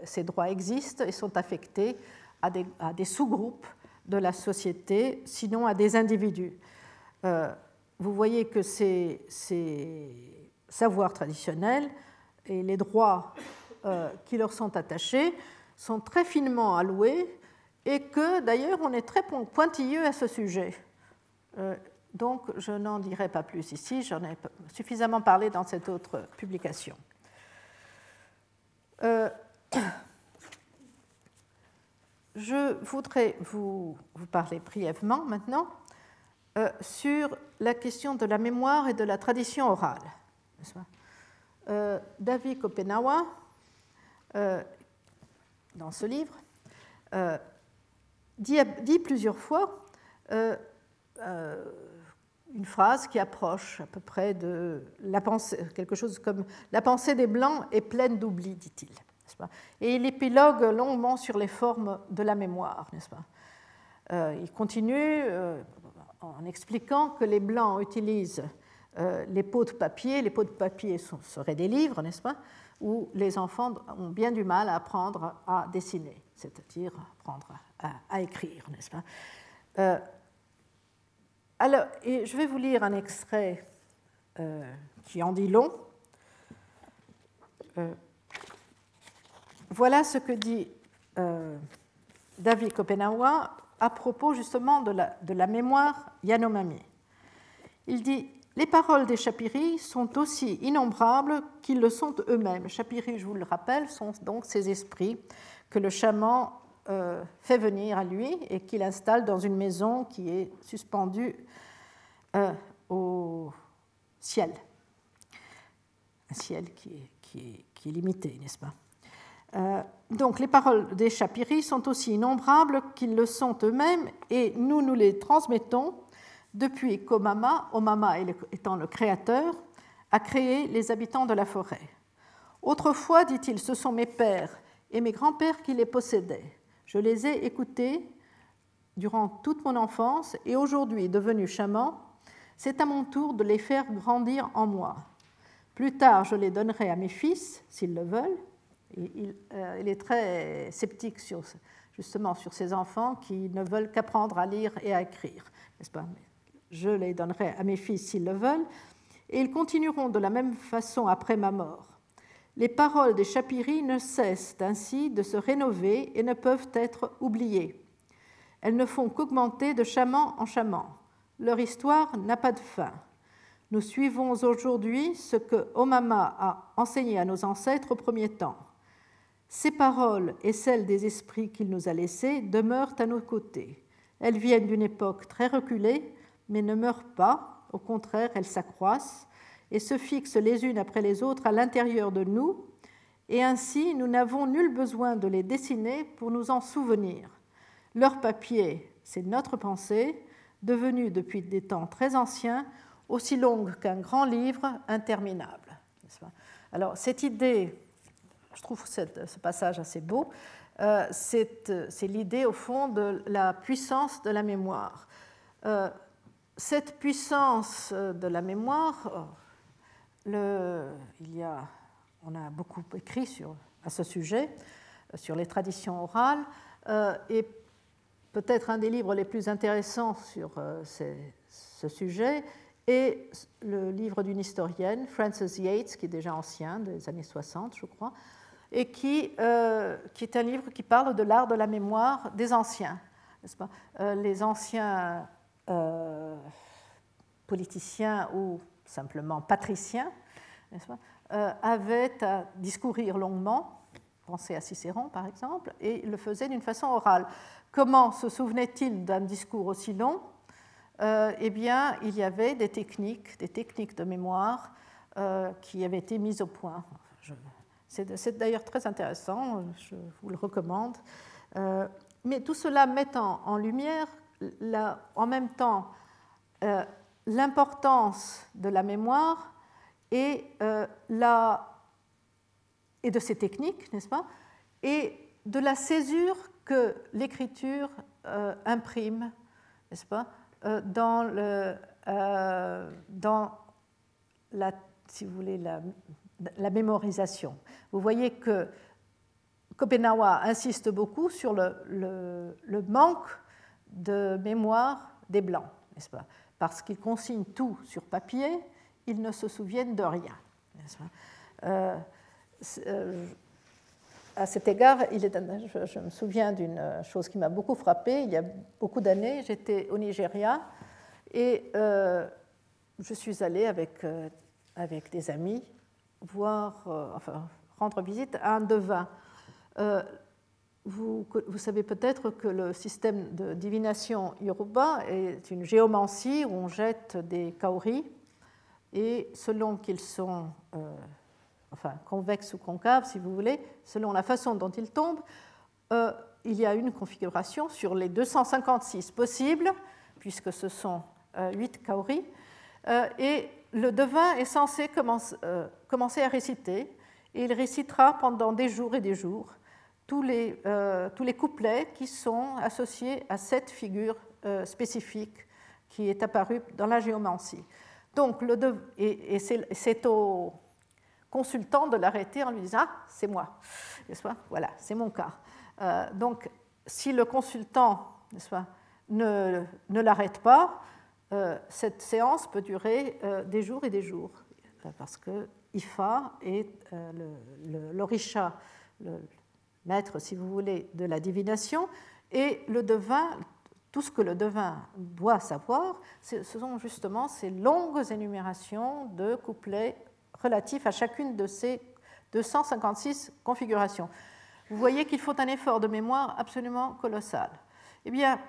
ces droits existent et sont affectés à des sous-groupes de la société, sinon à des individus. Euh, vous voyez que ces, savoirs traditionnels et les droits qui leur sont attachés sont très finement alloués et que d'ailleurs on est très pointilleux à ce sujet. donc je n'en dirai pas plus ici, j'en ai suffisamment parlé dans cette autre publication. Je voudrais vous, parler brièvement maintenant euh, sur la question de la mémoire et de la tradition orale. Euh, David Kopenawa, euh, dans ce livre, dit, dit, plusieurs fois une phrase qui approche à peu près de la pensée, quelque chose comme la pensée des Blancs est pleine d'oubli, dit-il. Et il épilogue longuement sur les formes de la mémoire, n'est-ce pas? Euh, Il continue euh, en expliquant que les Blancs utilisent euh, les pots de papier. Les pots de papier seraient des livres, n'est-ce pas? Où les enfants ont bien du mal à apprendre à dessiner, c'est-à-dire apprendre à, écrire, n'est-ce pas? Alors, et je vais vous lire un extrait qui en dit long. Voilà ce que dit euh, David Kopenawa à propos justement de la, mémoire Yanomami. Il dit Les paroles des Chapiris sont aussi innombrables qu'ils le sont eux-mêmes. Chapiris, je vous le rappelle, sont donc ces esprits que le chaman euh, fait venir à lui et qu'il installe dans une maison qui est suspendue euh, au ciel. Un ciel qui est limité, n'est-ce pas? Donc les paroles des Chapiris sont aussi innombrables qu'ils le sont eux-mêmes et nous nous les transmettons depuis qu'Omama, Omama étant le créateur, a créé les habitants de la forêt. Autrefois, dit-il, ce sont mes pères et mes grands-pères qui les possédaient. Je les ai écoutés durant toute mon enfance et aujourd'hui, devenu chaman, c'est à mon tour de les faire grandir en moi. Plus tard, je les donnerai à mes fils, s'ils le veulent, euh, il, est très sceptique sur, justement sur ces enfants qui ne veulent qu'apprendre à lire et à écrire, Je les donnerai à mes fils s'ils le veulent, et ils continueront de la même façon après ma mort. Les paroles des Chapiris ne cessent ainsi de se rénover et ne peuvent être oubliées. Elles ne font qu'augmenter de chaman en chaman. Leur histoire n'a pas de fin. Nous suivons aujourd'hui ce que Omama a enseigné à nos ancêtres au premier temps. Ces paroles et celles des esprits qu'il nous a laissés demeurent à nos côtés. Elles viennent d'une époque très reculée, mais ne meurent pas, au contraire, elles s'accroissent et se fixent les unes après les autres à l'intérieur de nous, et ainsi nous n'avons nul besoin de les dessiner pour nous en souvenir. Leur papier, c'est notre pensée, devenue depuis des temps très anciens aussi longue qu'un grand livre interminable. Alors cette idée je trouve ce passage assez beau, euh, c'est l'idée au fond de la puissance de la mémoire. Euh, cette puissance de la mémoire, il y a, on a beaucoup écrit sur, à ce sujet, sur les traditions orales, euh, et peut-être un des livres les plus intéressants sur ce sujet est le livre d'une historienne, Frances Yates, qui est déjà ancien, des années 60, je crois, et qui, euh, qui, est un livre qui parle de l'art de la mémoire des anciens. Pas? Euh, les anciens euh, politiciens ou simplement patriciens avaient à discourir longuement, pensez à Cicéron par exemple, et le faisaient d'une façon orale. Comment se souvenait-il d'un discours aussi long? Eh bien, il y avait des techniques, des techniques de mémoire qui avaient été mises au point. C'est d'ailleurs très intéressant, je vous le recommande. Euh, mais tout cela met en, lumière en même temps euh, l'importance de la mémoire et, euh, de ses techniques, n'est-ce pas Et de la césure que l'écriture imprime, n'est-ce pas dans la, si vous voulez, la, la mémorisation. Vous voyez que Kopenawa insiste beaucoup sur le, manque de mémoire des Blancs, n'est-ce pas? Parce qu'ils consignent tout sur papier, ils ne se souviennent de rien. à cet égard, je, me souviens d'une chose qui m'a beaucoup frappée. Il y a beaucoup d'années, j'étais au Nigeria et je suis allée avec, avec des amis voir, enfin, rendre visite à un devin. Vous, vous, savez peut-être que le système de divination yoruba est une géomancie où on jette des kauris et selon qu'ils sont euh, enfin, convexes ou concaves, si vous voulez, selon la façon dont ils tombent, euh, il y a une configuration sur les 256 possibles, puisque ce sont euh, 8 kauris, euh, et le devin est censé commencer, commencer à réciter, et il récitera pendant des jours et des jours tous les, euh, tous les couplets qui sont associés à cette figure euh, spécifique qui est apparue dans la géomancie. Donc, le et, c'est au consultant de l'arrêter en lui disant Ah, c'est moi, n'est-ce Voilà, c'est mon cas. Euh, donc, si le consultant ne l'arrête pas, cette séance peut durer des jours et des jours, parce que Ifa est l'orisha, le, maître, si vous voulez, de la divination, et le devin, tout ce que le devin doit savoir, ce sont justement ces longues énumérations de couplets relatifs à chacune de ces 256 configurations. Vous voyez qu'il faut un effort de mémoire absolument colossal. Eh bien,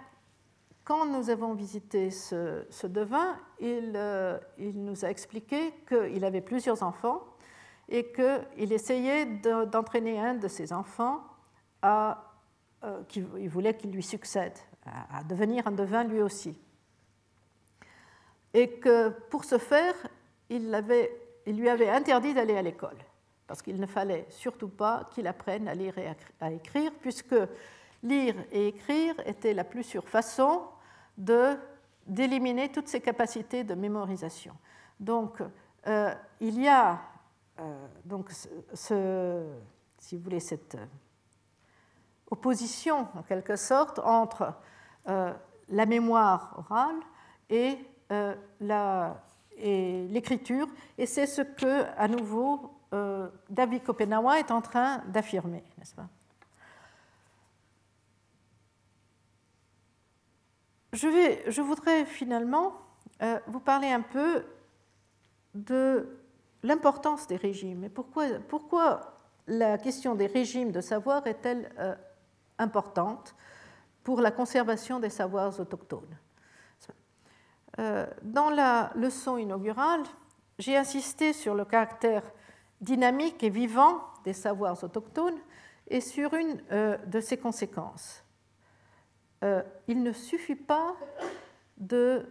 quand nous avons visité ce, devin, il, euh, il, nous a expliqué qu'il avait plusieurs enfants et qu'il essayait d'entraîner un de ses enfants à, euh, qu'il voulait qu'il lui succède, à, devenir un devin lui aussi. Et que pour ce faire, il, lui avait interdit d'aller à l'école, parce qu'il ne fallait surtout pas qu'il apprenne à lire et à écrire, puisque lire et écrire était la plus sûre façon d'éliminer toutes ses capacités de mémorisation. Donc, euh, il y a euh, donc si vous voulez, cette opposition, en quelque sorte, entre euh, la mémoire orale et euh, l'écriture. Et, c'est ce que, à nouveau, euh, David Kopenawa est en train d'affirmer, n'est-ce pas? Je, voudrais finalement vous parler un peu de l'importance des régimes et pourquoi, la question des régimes de savoir est-elle importante pour la conservation des savoirs autochtones. Euh, dans la leçon inaugurale, j'ai insisté sur le caractère dynamique et vivant des savoirs autochtones et sur une euh, de ses conséquences. Euh, il ne suffit pas de,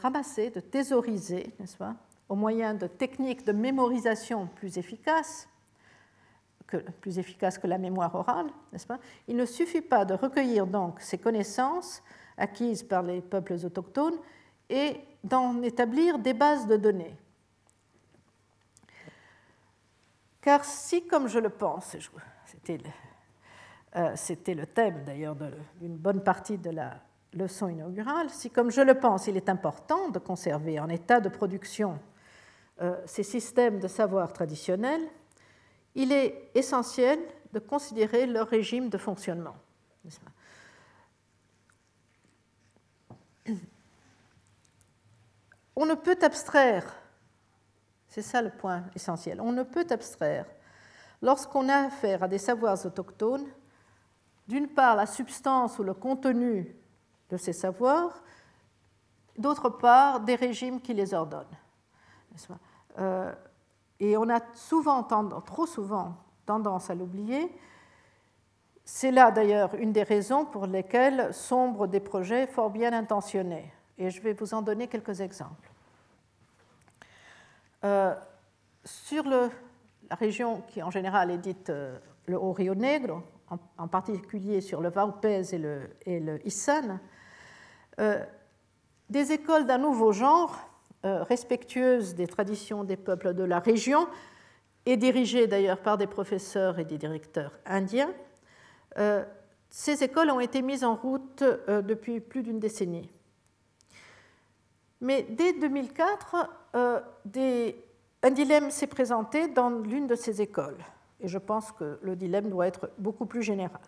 ramasser, de thésauriser, n'est-ce pas, au moyen de techniques de mémorisation plus efficaces, plus efficace que la mémoire orale, n'est-ce pas Il ne suffit pas de recueillir donc ces connaissances acquises par les peuples autochtones et d'en établir des bases de données. Car si, comme je le pense, c'était euh, le, thème d'ailleurs d'une bonne partie de la leçon inaugurale, si, comme je le pense, il est important de conserver en état de production euh, ces systèmes de savoir traditionnels, il est essentiel de considérer leur régime de fonctionnement. On ne peut abstraire, c'est ça le point essentiel, on ne peut abstraire lorsqu'on a affaire à des savoirs autochtones, d'une part la substance ou le contenu de ces savoirs, d'autre part des régimes qui les ordonnent. Euh, et on a souvent, trop souvent tendance à l'oublier. C'est là d'ailleurs une des raisons pour lesquelles sombrent des projets fort bien intentionnés. Et je vais vous en donner quelques exemples. Euh, sur la région qui en général est dite euh, le Haut Rio Negro, en, particulier sur le Vaupés et le, et Issan, euh, des écoles d'un nouveau genre euh, respectueuse des traditions des peuples de la région et dirigée d'ailleurs par des professeurs et des directeurs indiens. Euh, ces écoles ont été mises en route depuis plus d'une décennie. Mais dès 2004, des, un dilemme s'est présenté dans l'une de ces écoles, et je pense que le dilemme doit être beaucoup plus général.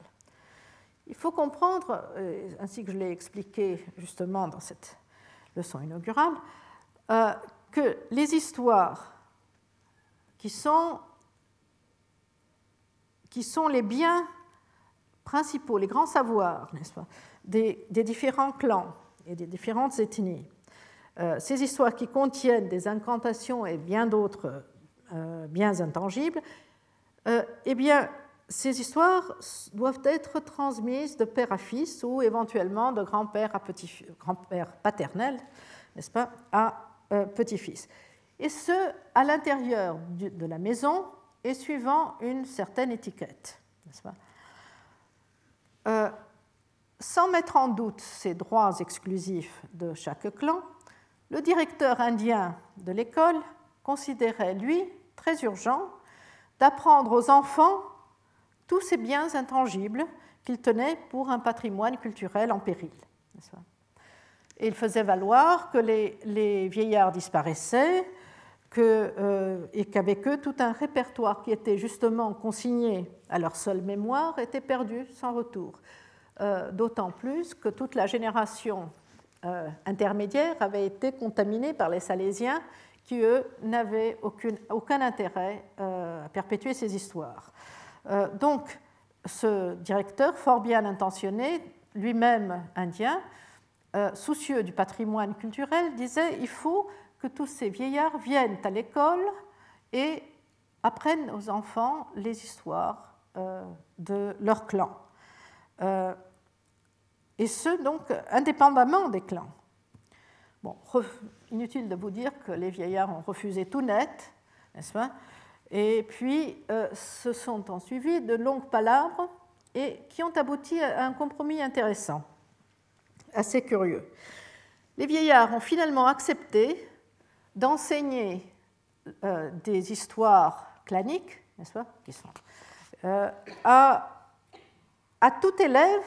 Il faut comprendre, euh, ainsi que je l'ai expliqué justement dans cette leçon inaugurale, euh, que les histoires qui sont, les biens principaux, les grands savoirs, n'est-ce pas, des, différents clans et des différentes ethnies, euh, ces histoires qui contiennent des incantations et bien d'autres biens intangibles, eh bien, ces histoires doivent être transmises de père à fils ou éventuellement de grand-père à petit grand-père paternel, n'est-ce pas, à euh, petit-fils. Et ce, à l'intérieur de la maison et suivant une certaine étiquette, n'est-ce pas euh, Sans mettre en doute ces droits exclusifs de chaque clan, le directeur indien de l'école considérait, lui, très urgent d'apprendre aux enfants tous ces biens intangibles qu'il tenait pour un patrimoine culturel en péril. Et il faisait valoir que les, vieillards disparaissaient euh, et qu'avec eux, tout un répertoire qui était justement consigné à leur seule mémoire était perdu sans retour. Euh, d'autant plus que toute la génération euh, intermédiaire avait été contaminée par les Salésiens qui, eux, n'avaient aucun intérêt à perpétuer ces histoires. Euh, donc, ce directeur, fort bien intentionné, lui-même indien, euh, soucieux du patrimoine culturel, disait il faut que tous ces vieillards viennent à l'école et apprennent aux enfants les histoires euh, de leur clan. et ce, donc, indépendamment des clans. Bon, inutile de vous dire que les vieillards ont refusé tout net, n'est-ce pas? Et puis, euh, se sont en suivi de longues palabres et qui ont abouti à un compromis intéressant, assez curieux. Les vieillards ont finalement accepté d'enseigner euh, des histoires claniques, n'est-ce pas, euh, à tout élève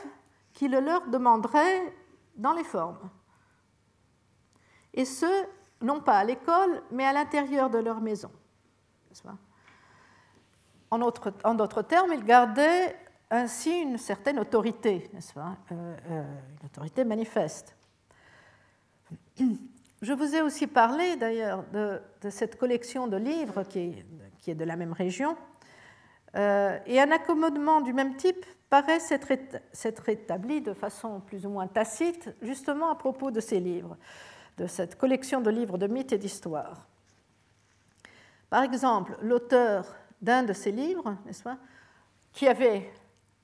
qui le leur demanderait dans les formes. Et ce, non pas à l'école, mais à l'intérieur de leur maison. En d'autres termes, il gardait ainsi une certaine autorité, n'est-ce pas? Euh, euh, Une autorité manifeste. Je vous ai aussi parlé d'ailleurs de, cette collection de livres qui est, de la même région, euh, et un accommodement du même type paraît s'être établi de façon plus ou moins tacite, justement à propos de ces livres, de cette collection de livres de mythes et d'histoires. Par exemple, l'auteur d'un de ses livres, qui avait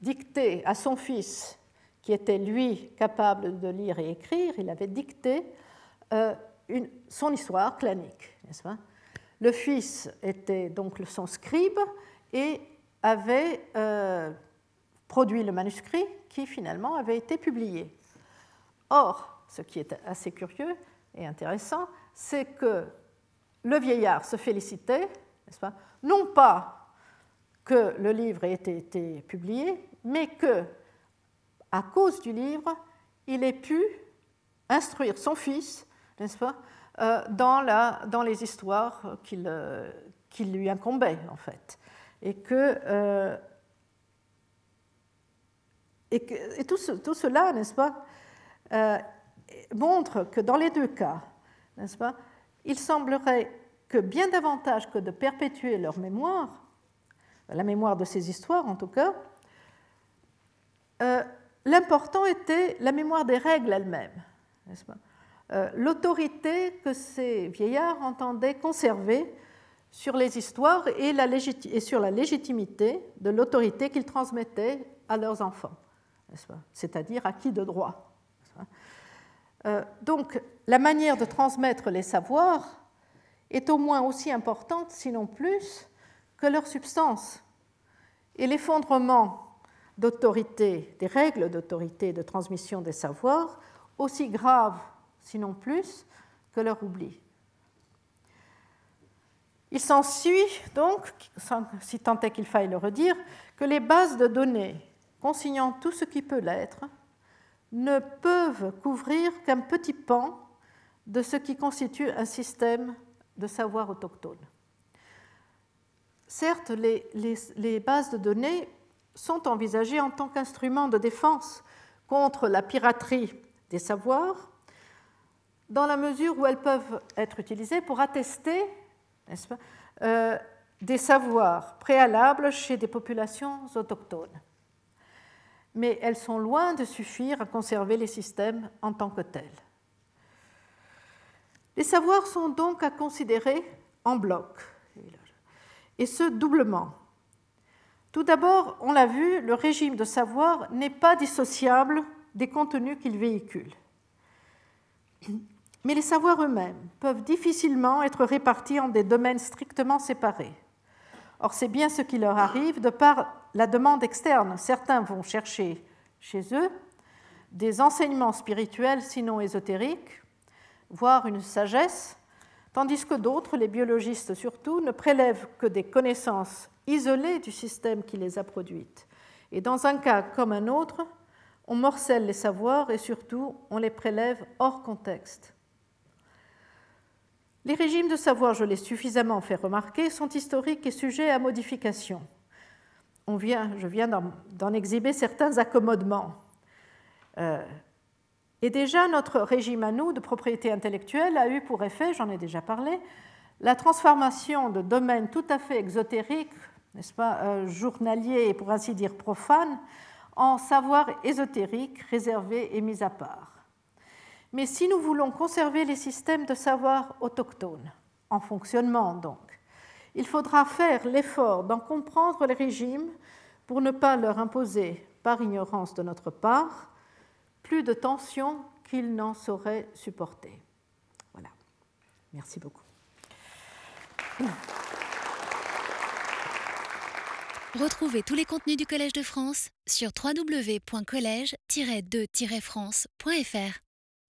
dicté à son fils, qui était lui capable de lire et écrire, il avait dicté euh, son histoire clanique, n'est-ce Le fils était donc son scribe et avait euh, produit le manuscrit qui finalement avait été publié. Or, ce qui est assez curieux et intéressant, c'est que le vieillard se félicitait, n'est-ce pas, non pas que le livre ait été publié, mais que, à cause du livre, il ait pu instruire son fils, n'est-ce pas, euh, dans, la, dans, les histoires qu'il euh, lui incombaient, en fait. Et que. Euh, et, que, et tout, tout, cela, n'est-ce pas, montre que dans les deux cas, n'est-ce pas, il semblerait que bien davantage que de perpétuer leur mémoire, la mémoire de ces histoires en tout cas, euh, l'important était la mémoire des règles elles-mêmes, euh, l'autorité que ces vieillards entendaient conserver sur les histoires et, et sur la légitimité de l'autorité qu'ils transmettaient à leurs enfants, c'est-à-dire à qui de droit. Euh, donc la manière de transmettre les savoirs est au moins aussi importante, sinon plus, que leur substance. Et l'effondrement d'autorité, des règles d'autorité de transmission des savoirs, aussi grave, sinon plus, que leur oubli. Il s'ensuit donc, si tant est qu'il faille le redire, que les bases de données consignant tout ce qui peut l'être ne peuvent couvrir qu'un petit pan de ce qui constitue un système de savoir autochtone. certes, les, bases de données sont envisagées en tant qu'instrument de défense contre la piraterie des savoirs, dans la mesure où elles peuvent être utilisées pour attester euh, des savoirs préalables chez des populations autochtones. Mais elles sont loin de suffire à conserver les systèmes en tant que tels. Les savoirs sont donc à considérer en bloc, et ce doublement. Tout d'abord, on l'a vu, le régime de savoir n'est pas dissociable des contenus qu'il véhicule. Mais les savoirs eux-mêmes peuvent difficilement être répartis en des domaines strictement séparés. Or, c'est bien ce qui leur arrive de par la demande externe. Certains vont chercher chez eux des enseignements spirituels, sinon ésotériques, voire une sagesse, tandis que d'autres, les biologistes surtout, ne prélèvent que des connaissances isolées du système qui les a produites. Et dans un cas comme un autre, on morcelle les savoirs et surtout on les prélève hors contexte. Les régimes de savoir, je l'ai suffisamment fait remarquer, sont historiques et sujets à modification. Je viens d'en exhiber certains accommodements. Euh, et déjà, notre régime à nous de propriété intellectuelle a eu pour effet, j'en ai déjà parlé, la transformation de domaines tout à fait exotériques, n'est-ce pas, euh, journaliers et pour ainsi dire profanes, en savoir ésotériques, réservés et mis à part. Mais si nous voulons conserver les systèmes de savoir autochtones, en fonctionnement donc, il faudra faire l'effort d'en comprendre les régimes pour ne pas leur imposer, par ignorance de notre part, plus de tensions qu'ils n'en sauraient supporter. Voilà. Merci beaucoup. Retrouvez tous les contenus du Collège de France sur www.colège-2-france.fr.